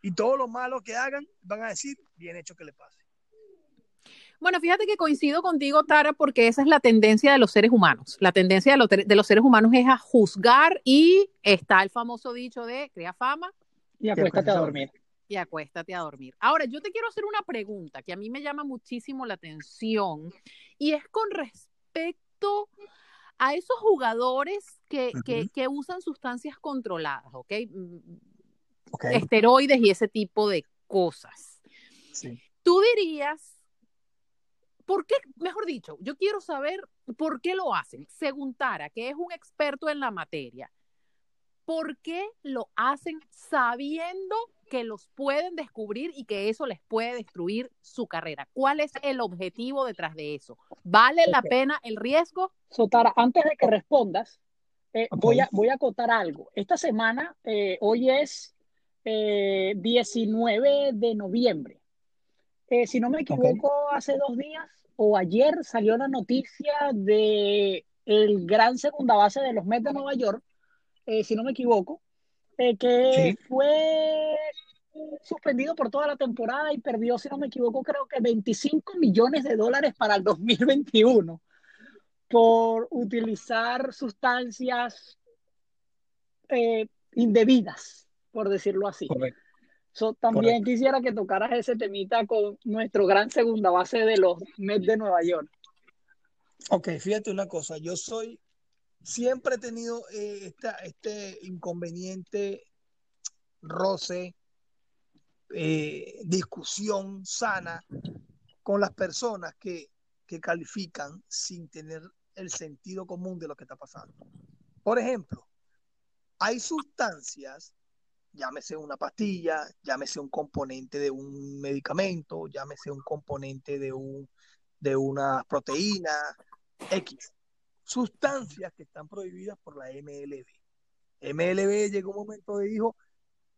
Y todo lo malo que hagan, van a decir, bien hecho que le pase. Bueno, fíjate que coincido contigo, Tara, porque esa es la tendencia de los seres humanos. La tendencia de los, de los seres humanos es a juzgar y está el famoso dicho de crea fama. Y acuéstate a dormir. Y acuéstate a dormir. Ahora, yo te quiero hacer una pregunta que a mí me llama muchísimo la atención y es con respecto a esos jugadores que, que, que usan sustancias controladas, ¿ok? okay. Esteroides y ese tipo de cosas. Sí. Tú dirías ¿Por qué? Mejor dicho, yo quiero saber por qué lo hacen. Según Tara, que es un experto en la materia, ¿por qué lo hacen sabiendo que los pueden descubrir y que eso les puede destruir su carrera? ¿Cuál es el objetivo detrás de eso? ¿Vale okay. la pena el riesgo? So, Tara, antes de que respondas, eh, okay. voy, a, voy a acotar algo. Esta semana, eh, hoy es eh, 19 de noviembre. Eh, si no me equivoco, okay. hace dos días o ayer salió la noticia de el gran segunda base de los Mets de Nueva York, eh, si no me equivoco, eh, que sí. fue suspendido por toda la temporada y perdió, si no me equivoco, creo que 25 millones de dólares para el 2021 por utilizar sustancias eh, indebidas, por decirlo así. Correcto. So, también Correcto. quisiera que tocaras ese temita con nuestro gran segunda base de los Mets de Nueva York. Ok, fíjate una cosa, yo soy, siempre he tenido eh, esta, este inconveniente roce, eh, discusión sana con las personas que, que califican sin tener el sentido común de lo que está pasando. Por ejemplo, hay sustancias llámese una pastilla, llámese un componente de un medicamento, llámese un componente de, un, de una proteína, X. Sustancias que están prohibidas por la MLB. MLB llegó un momento de dijo,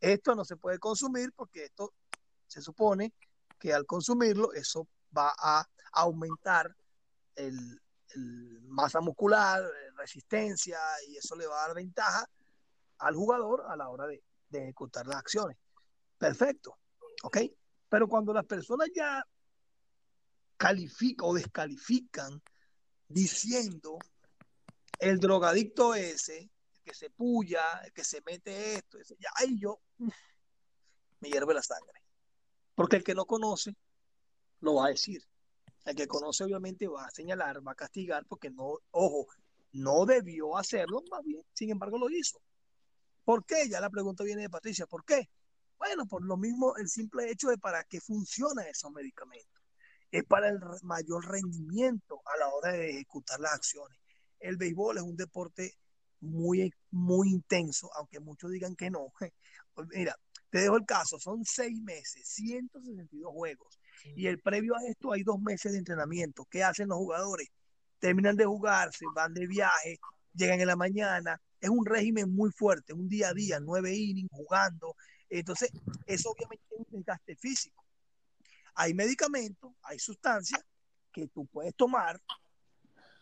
esto no se puede consumir porque esto se supone que al consumirlo eso va a aumentar el, masa muscular, resistencia y eso le va a dar ventaja al jugador a la hora de, de ejecutar las acciones. Perfecto, ¿ok? Pero cuando las personas ya califican o descalifican diciendo el drogadicto ese, que se puya, el que se mete esto, ese, ya ahí yo me hierve la sangre. Porque el que no conoce lo va a decir. El que conoce obviamente va a señalar, va a castigar porque no, ojo, no debió hacerlo, más bien, sin embargo lo hizo. ¿Por qué? Ya la pregunta viene de Patricia. ¿Por qué? Bueno, por lo mismo, el simple hecho de para qué funcionan esos medicamentos. Es para el mayor rendimiento a la hora de ejecutar las acciones. El béisbol es un deporte muy, muy intenso, aunque muchos digan que no. *laughs* Pues mira, te dejo el caso, son seis meses, 162 juegos. Y el previo a esto hay dos meses de entrenamiento. ¿Qué hacen los jugadores? Terminan de jugar, se van de viaje, llegan en la mañana, es un régimen muy fuerte, un día a día, nueve innings jugando. Entonces, eso obviamente es un desgaste físico. Hay medicamentos, hay sustancias que tú puedes tomar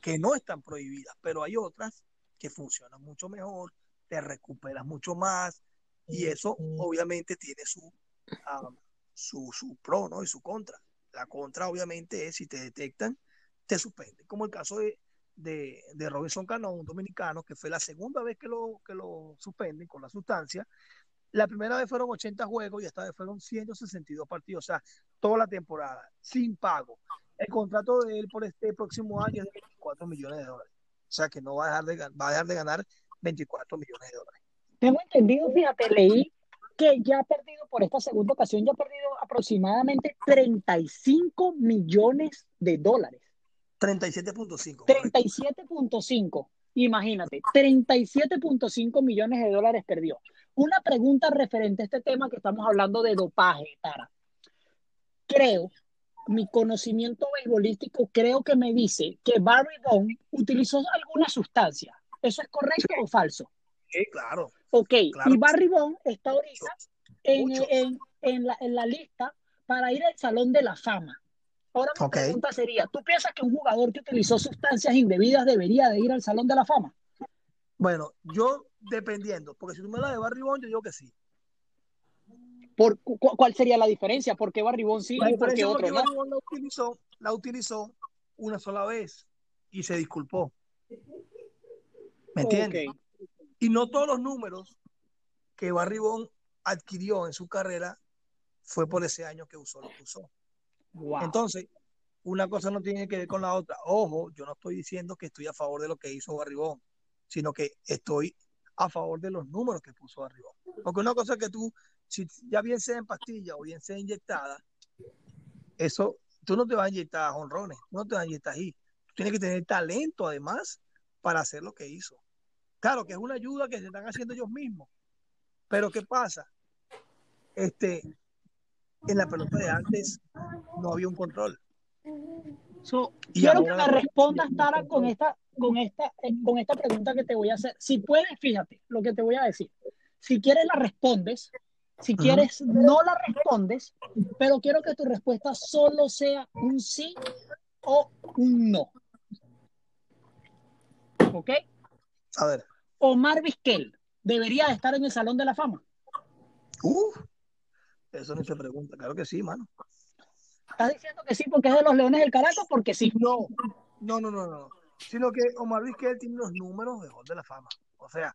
que no están prohibidas, pero hay otras que funcionan mucho mejor, te recuperas mucho más y eso obviamente tiene su, um, su, su pro ¿no? y su contra. La contra obviamente es si te detectan, te suspenden, como el caso de, de, de Robinson Cano, un dominicano, que fue la segunda vez que lo, que lo suspenden con la sustancia. La primera vez fueron 80 juegos y esta vez fueron 162 partidos, o sea, toda la temporada, sin pago. El contrato de él por este próximo año es de 24 millones de dólares. O sea, que no va a dejar de, va a dejar de ganar 24 millones de dólares. Tengo entendido, fíjate, leí que ya ha perdido por esta segunda ocasión, ya ha perdido aproximadamente 35 millones de dólares. 37.5. 37.5. Imagínate, 37.5 millones de dólares perdió. Una pregunta referente a este tema que estamos hablando de dopaje, Tara. Creo, mi conocimiento beisbolístico creo que me dice que Barry Bond utilizó alguna sustancia. ¿Eso es correcto o falso? Sí, claro. Ok, Claro y Barry Bond está ahorita en, Mucho. en- en la, en la lista para ir al Salón de la Fama. Ahora mi pregunta sería, ¿tú piensas que un jugador que utilizó sustancias indebidas debería de ir al Salón de la Fama? Bueno, yo dependiendo, porque si tú me la de Barry Bond, yo digo que sí. ¿Por, cu- ¿Cuál sería la diferencia? ¿Por qué Barry sí La y por qué otro no? La utilizó, la utilizó una sola vez y se disculpó. ¿Me entiendes? Y no todos los números que Barry Bond adquirió en su carrera fue por ese año que usó lo que usó. Wow. Entonces, una cosa no tiene que ver con la otra. Ojo, yo no estoy diciendo que estoy a favor de lo que hizo Barry Bond, sino que estoy a favor de los números que puso Barry Bond. Porque una cosa es que tú, si ya bien sea en pastilla o bien sea inyectada, eso, tú no te vas a inyectar honrones, no te vas a inyectar ahí. Tú tienes que tener talento además para hacer lo que hizo. Claro que es una ayuda que se están haciendo ellos mismos. Pero ¿qué pasa? Este, en la pelota de antes no había un control. So, Y quiero que me respondas, Tara, con esta, con, esta, eh, con esta pregunta que te voy a hacer. Si puedes, fíjate lo que te voy a decir. Si quieres, la respondes. Si quieres, no la respondes, pero quiero que tu respuesta solo sea un sí o un no. ¿Ok? A ver, Omar Vizquel debería de estar en el Salón de la Fama. uh, eso no se pregunta. Claro que sí, mano. ¿Estás diciendo que sí porque es de los Leones del Caracas? Porque sí. No, no, no, no, no. Sino que Omar Vizquel tiene los números de Hall de la Fama. O sea,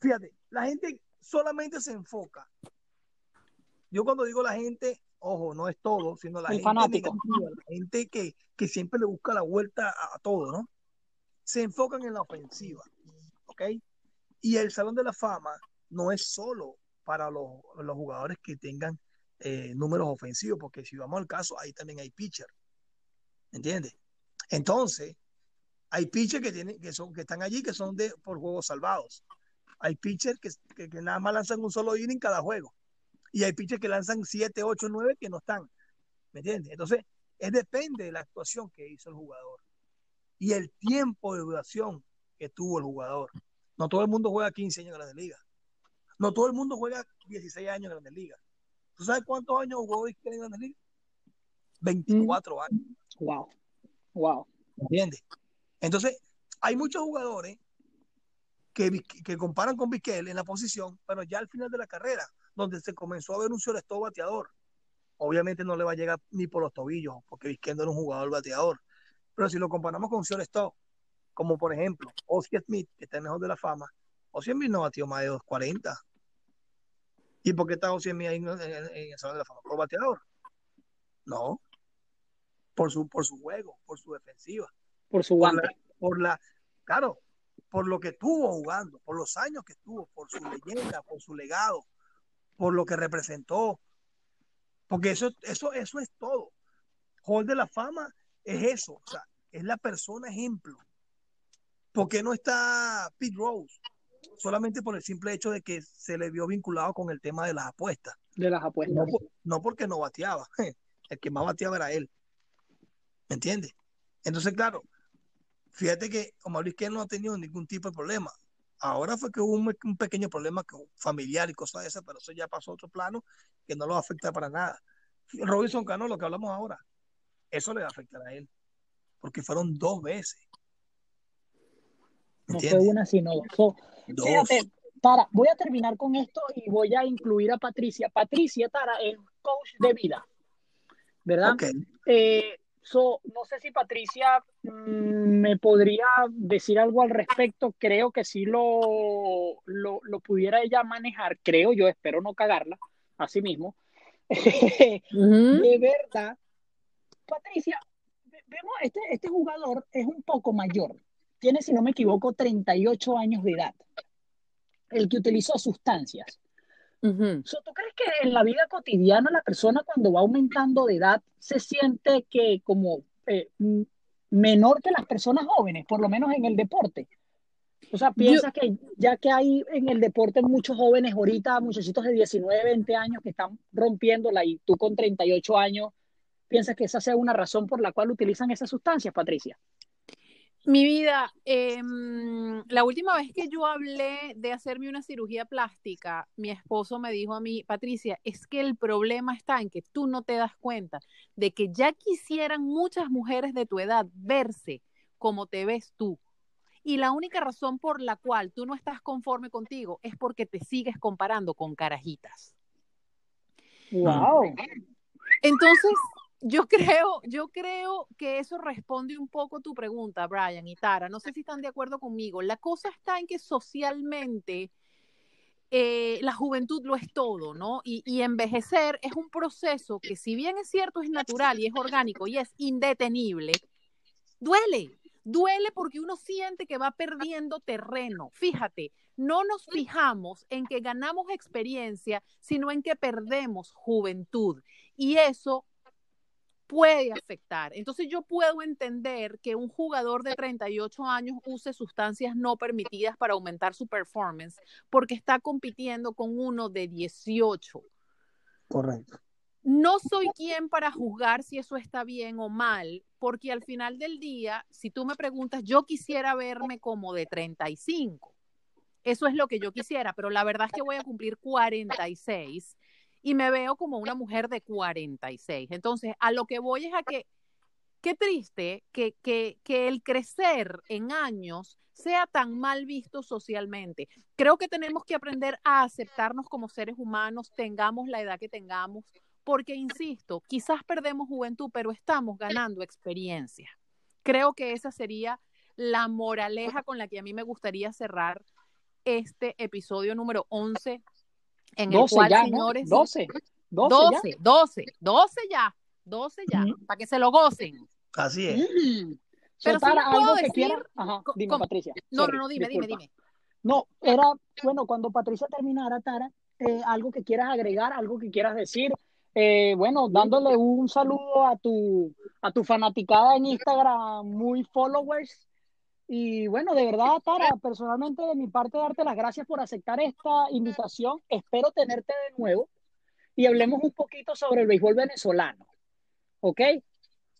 fíjate, la gente solamente se enfoca. Yo cuando digo la gente, ojo, no es todo, sino la El gente fanático. negativa, la gente que, que siempre le busca la vuelta a, a todo, ¿no? Se enfocan en la ofensiva, ¿ok? Y el Salón de la Fama no es solo para los, los jugadores que tengan eh, números ofensivos, porque si vamos al caso, ahí también hay pitcher, ¿entiendes? Entonces, hay pitchers que tienen, que son, que están allí que son de por juegos salvados. Hay pitchers que, que, que nada más lanzan un solo inning cada juego. Y hay pitchers que lanzan 7, 8, 9 que no están. ¿Me entiendes? Entonces, es depende de la actuación que hizo el jugador. Y el tiempo de duración que tuvo el jugador. No todo el mundo juega 15 años en Grandes Ligas. No todo el mundo juega 16 años en Grandes Ligas. ¿Tú sabes cuántos años jugó en Grandes Ligas? 24 años. Wow. Wow. ¿Entiendes? Entonces, hay muchos jugadores que, que comparan con Vizquel en la posición, pero ya al final de la carrera, donde se comenzó a ver un shortstop bateador, obviamente no le va a llegar ni por los tobillos, porque Vizquel no era un jugador bateador. Pero si lo comparamos con un shortstop, como por ejemplo Ozzie Smith, que está en mejor de la fama, Ozzie Smith no batió más de 240. ¿Y por qué está Ozzie Smith ahí en, en- en el Salón de la Fama? ¿Por bateador? No. Por su, por su juego, por su defensiva Por su por guante. la, por la, claro, por lo que estuvo jugando, por los años que estuvo, por su leyenda, por su legado, por lo que representó, porque eso, eso, eso es todo. Hall de la Fama es eso, o sea, es la persona ejemplo. ¿Por qué no está Pete Rose? Solamente por el simple hecho de que se le vio vinculado con el tema de las apuestas. de las apuestas. No, por- no porque no bateaba, *laughs* el que más bateaba era él. ¿Me entiendes? Entonces, claro, fíjate que Omar Vizquel no ha tenido ningún tipo de problema. Ahora fue que hubo un, un pequeño problema familiar y cosas de esas, pero eso ya pasó a otro plano que no lo afecta para nada. Robinson Cano, lo que hablamos ahora, eso le va a afectar a él, porque fueron dos veces. ¿Me No fue una, sino dos. Dos. Fíjate, Tara, voy a terminar con esto y voy a incluir a Patricia. Patricia, Tara, es coach de vida, ¿verdad? Ok. Eh, so, no sé si Patricia me podría decir algo al respecto. Creo que sí lo, lo, lo pudiera ella manejar. Creo yo, espero no cagarla, así mismo. *laughs* De verdad, Patricia, ve- vemos, este, este jugador es un poco mayor. Tiene, si no me equivoco, 38 años de edad. El que utilizó sustancias. So, ¿Tú crees que en la vida cotidiana la persona cuando va aumentando de edad se siente que como eh, m- menor que las personas jóvenes, por lo menos en el deporte? O sea, piensas que ya que hay en el deporte muchos jóvenes ahorita, muchachitos de 19, 20 años que están rompiéndola y tú con 38 años, piensas que esa sea una razón por la cual utilizan esas sustancias, Patricia. Mi vida, em, la última vez que yo hablé de hacerme una cirugía plástica, mi esposo me dijo a mí, Patricia, es que el problema está en que tú no te das cuenta de que ya quisieran muchas mujeres de tu edad verse como te ves tú. Y la única razón por la cual tú no estás conforme contigo es porque te sigues comparando con carajitas. Wow. Entonces, yo creo, yo creo que eso responde un poco tu pregunta, Brian y Tara. No sé si están de acuerdo conmigo. La cosa está en que socialmente eh, la juventud lo es todo, ¿no? Y, y, envejecer es un proceso que si bien es cierto, es natural y es orgánico y es indetenible, duele. Duele porque uno siente que va perdiendo terreno. Fíjate, no nos fijamos en que ganamos experiencia, sino en que perdemos juventud. Y eso puede afectar. Entonces yo puedo entender que un jugador de 38 años use sustancias no permitidas para aumentar su performance porque está compitiendo con uno de 18. Correcto. No soy quien para juzgar si eso está bien o mal, porque al final del día, si tú me preguntas, yo quisiera verme como de 35. Eso es lo que yo quisiera, pero la verdad es que voy a cumplir 46 y me veo como una mujer de 46. Entonces, a lo que voy es a que, qué triste que, que, que el crecer en años sea tan mal visto socialmente. Creo que tenemos que aprender a aceptarnos como seres humanos, tengamos la edad que tengamos, porque, insisto, quizás perdemos juventud, pero estamos ganando experiencia. Creo que esa sería la moraleja con la que a mí me gustaría cerrar este episodio número 11 en 12 el cual, ya, señores, ¿no? 12. 12, 12, 12, 12 ya, 12 ya, Ujú. para que se lo gocen. Así es. Mm. Pero Tara, les puedo algo que decir- quiera. Ajá, dime, ¿cómo? Patricia. No, Sorry, no, no, dime, dime, disculpa. dime. No, era, bueno, cuando Patricia terminara, Tara, eh, algo que quieras agregar, algo que quieras decir. Eh, bueno, dándole un saludo a tu, a tu fanaticada en Instagram, muy followers. Y bueno, de verdad, Tara, personalmente de mi parte, darte las gracias por aceptar esta invitación. Espero tenerte de nuevo y hablemos un poquito sobre el béisbol venezolano. ¿Ok?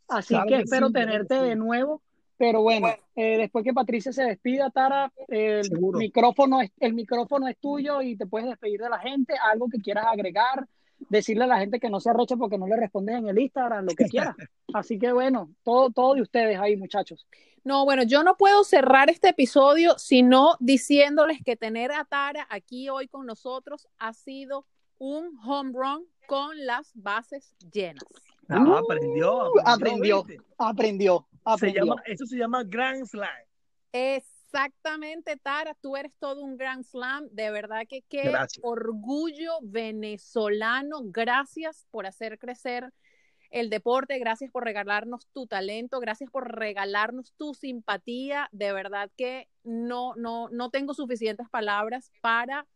Así Claro que que espero sí, tenerte sí. de nuevo. Pero bueno, eh, después que Patricia se despida, Tara, el Seguro. micrófono, es, el micrófono es tuyo y te puedes despedir de la gente. Algo que quieras agregar, decirle a la gente que no se arreche porque no le respondes en el Instagram, lo que *laughs* quieras. Así que bueno, todo, todo de ustedes ahí, muchachos. No, bueno, yo no puedo cerrar este episodio sino diciéndoles que tener a Tara aquí hoy con nosotros ha sido un home run con las bases llenas. Ah, Uh, aprendió, aprendió. Aprendió, Se llama, eso se llama Grand Slam. Exactamente, Tara, tú eres todo un Grand Slam. De verdad que qué Gracias. orgullo venezolano. Gracias por hacer crecer el deporte, gracias por regalarnos tu talento, gracias por regalarnos tu simpatía. De verdad que no, no, no tengo suficientes palabras para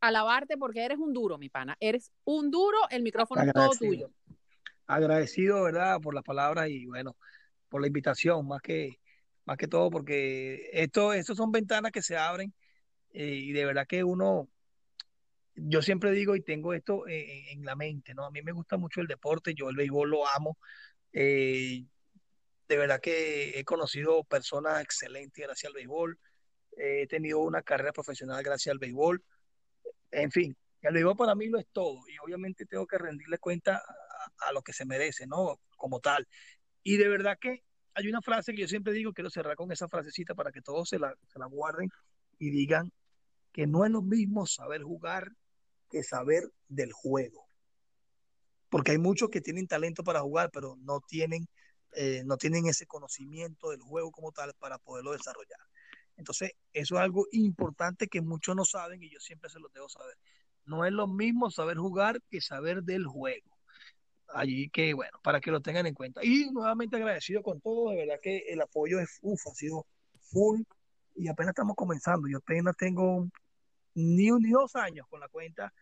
alabarte porque eres un duro, mi pana. Eres un duro, el micrófono es todo tuyo. Agradecido, ¿verdad? Por las palabras y bueno, por la invitación, más que, más que todo, porque esto, esto son ventanas que se abren eh, y de verdad que uno, yo siempre digo y tengo esto eh, en la mente, ¿no? A mí me gusta mucho el deporte, yo el béisbol lo amo. eh, de verdad que he conocido personas excelentes gracias al béisbol. eh, he tenido una carrera profesional gracias al béisbol. En fin, el béisbol para mí lo es todo y obviamente tengo que rendirle cuenta a lo que se merece, ¿no? Como tal. Y de verdad que hay una frase que yo siempre digo, quiero cerrar con esa frasecita para que todos se la, guarden y digan que no es lo mismo saber jugar que saber del juego. Porque hay muchos que tienen talento para jugar, pero no tienen, eh, no tienen ese conocimiento del juego como tal para poderlo desarrollar. Entonces, eso es algo importante que muchos no saben y yo siempre se los debo saber. No es lo mismo saber jugar que saber del juego. Allí que, bueno, para que lo tengan en cuenta. Y nuevamente agradecido con todo, de verdad que el apoyo es, uf, ha sido full y apenas estamos comenzando. Yo apenas tengo ni, ni dos años con la cuenta,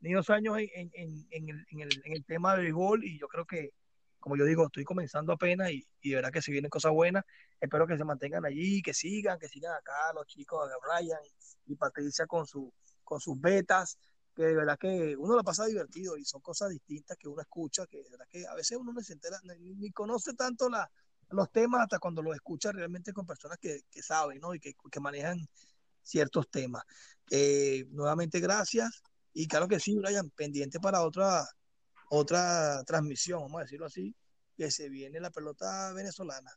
ni dos años en, en, en, el, en, el, el tema del béisbol y yo creo que, como yo digo, estoy comenzando apenas y, y de verdad que si vienen cosas buenas, espero que se mantengan allí, que sigan, que sigan acá los chicos, a Brian y Patricia con, su, con sus betas, que de verdad que uno lo pasa divertido y son cosas distintas que uno escucha, que de verdad que a veces uno no se entera, ni, conoce tanto la, los temas hasta cuando los escuchas realmente con personas que, que saben, ¿no? Y que, que manejan ciertos temas. Eh, nuevamente, gracias. Y claro que sí, Brian, pendiente para otra, otra transmisión, vamos a decirlo así, que se viene la pelota venezolana.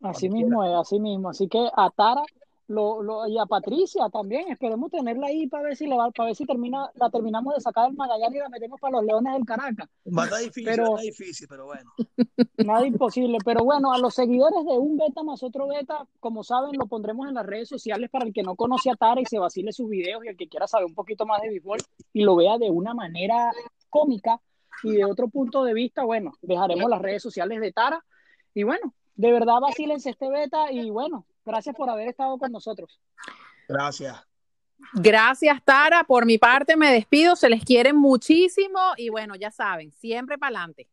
Así mismo es, así mismo. Así que a Tara lo, lo, y a Patricia también, esperemos tenerla ahí para ver si le va, para ver si termina, la terminamos de sacar del Magallanes y la metemos para los Leones del Caracas. Más difícil, pero, más difícil, pero bueno. *laughs* Nada imposible, pero bueno, a los seguidores de un beta más otro beta, como saben, lo pondremos en las redes sociales para el que no conoce a Tara y se vacile sus videos y el que quiera saber un poquito más de béisbol y lo vea de una manera cómica y de otro punto de vista, bueno, dejaremos las redes sociales de Tara y bueno, de verdad vacílense este beta y bueno, gracias por haber estado con nosotros. Gracias. Gracias, Tara. Por mi parte me despido, se les quiere muchísimo y bueno, ya saben, siempre para adelante.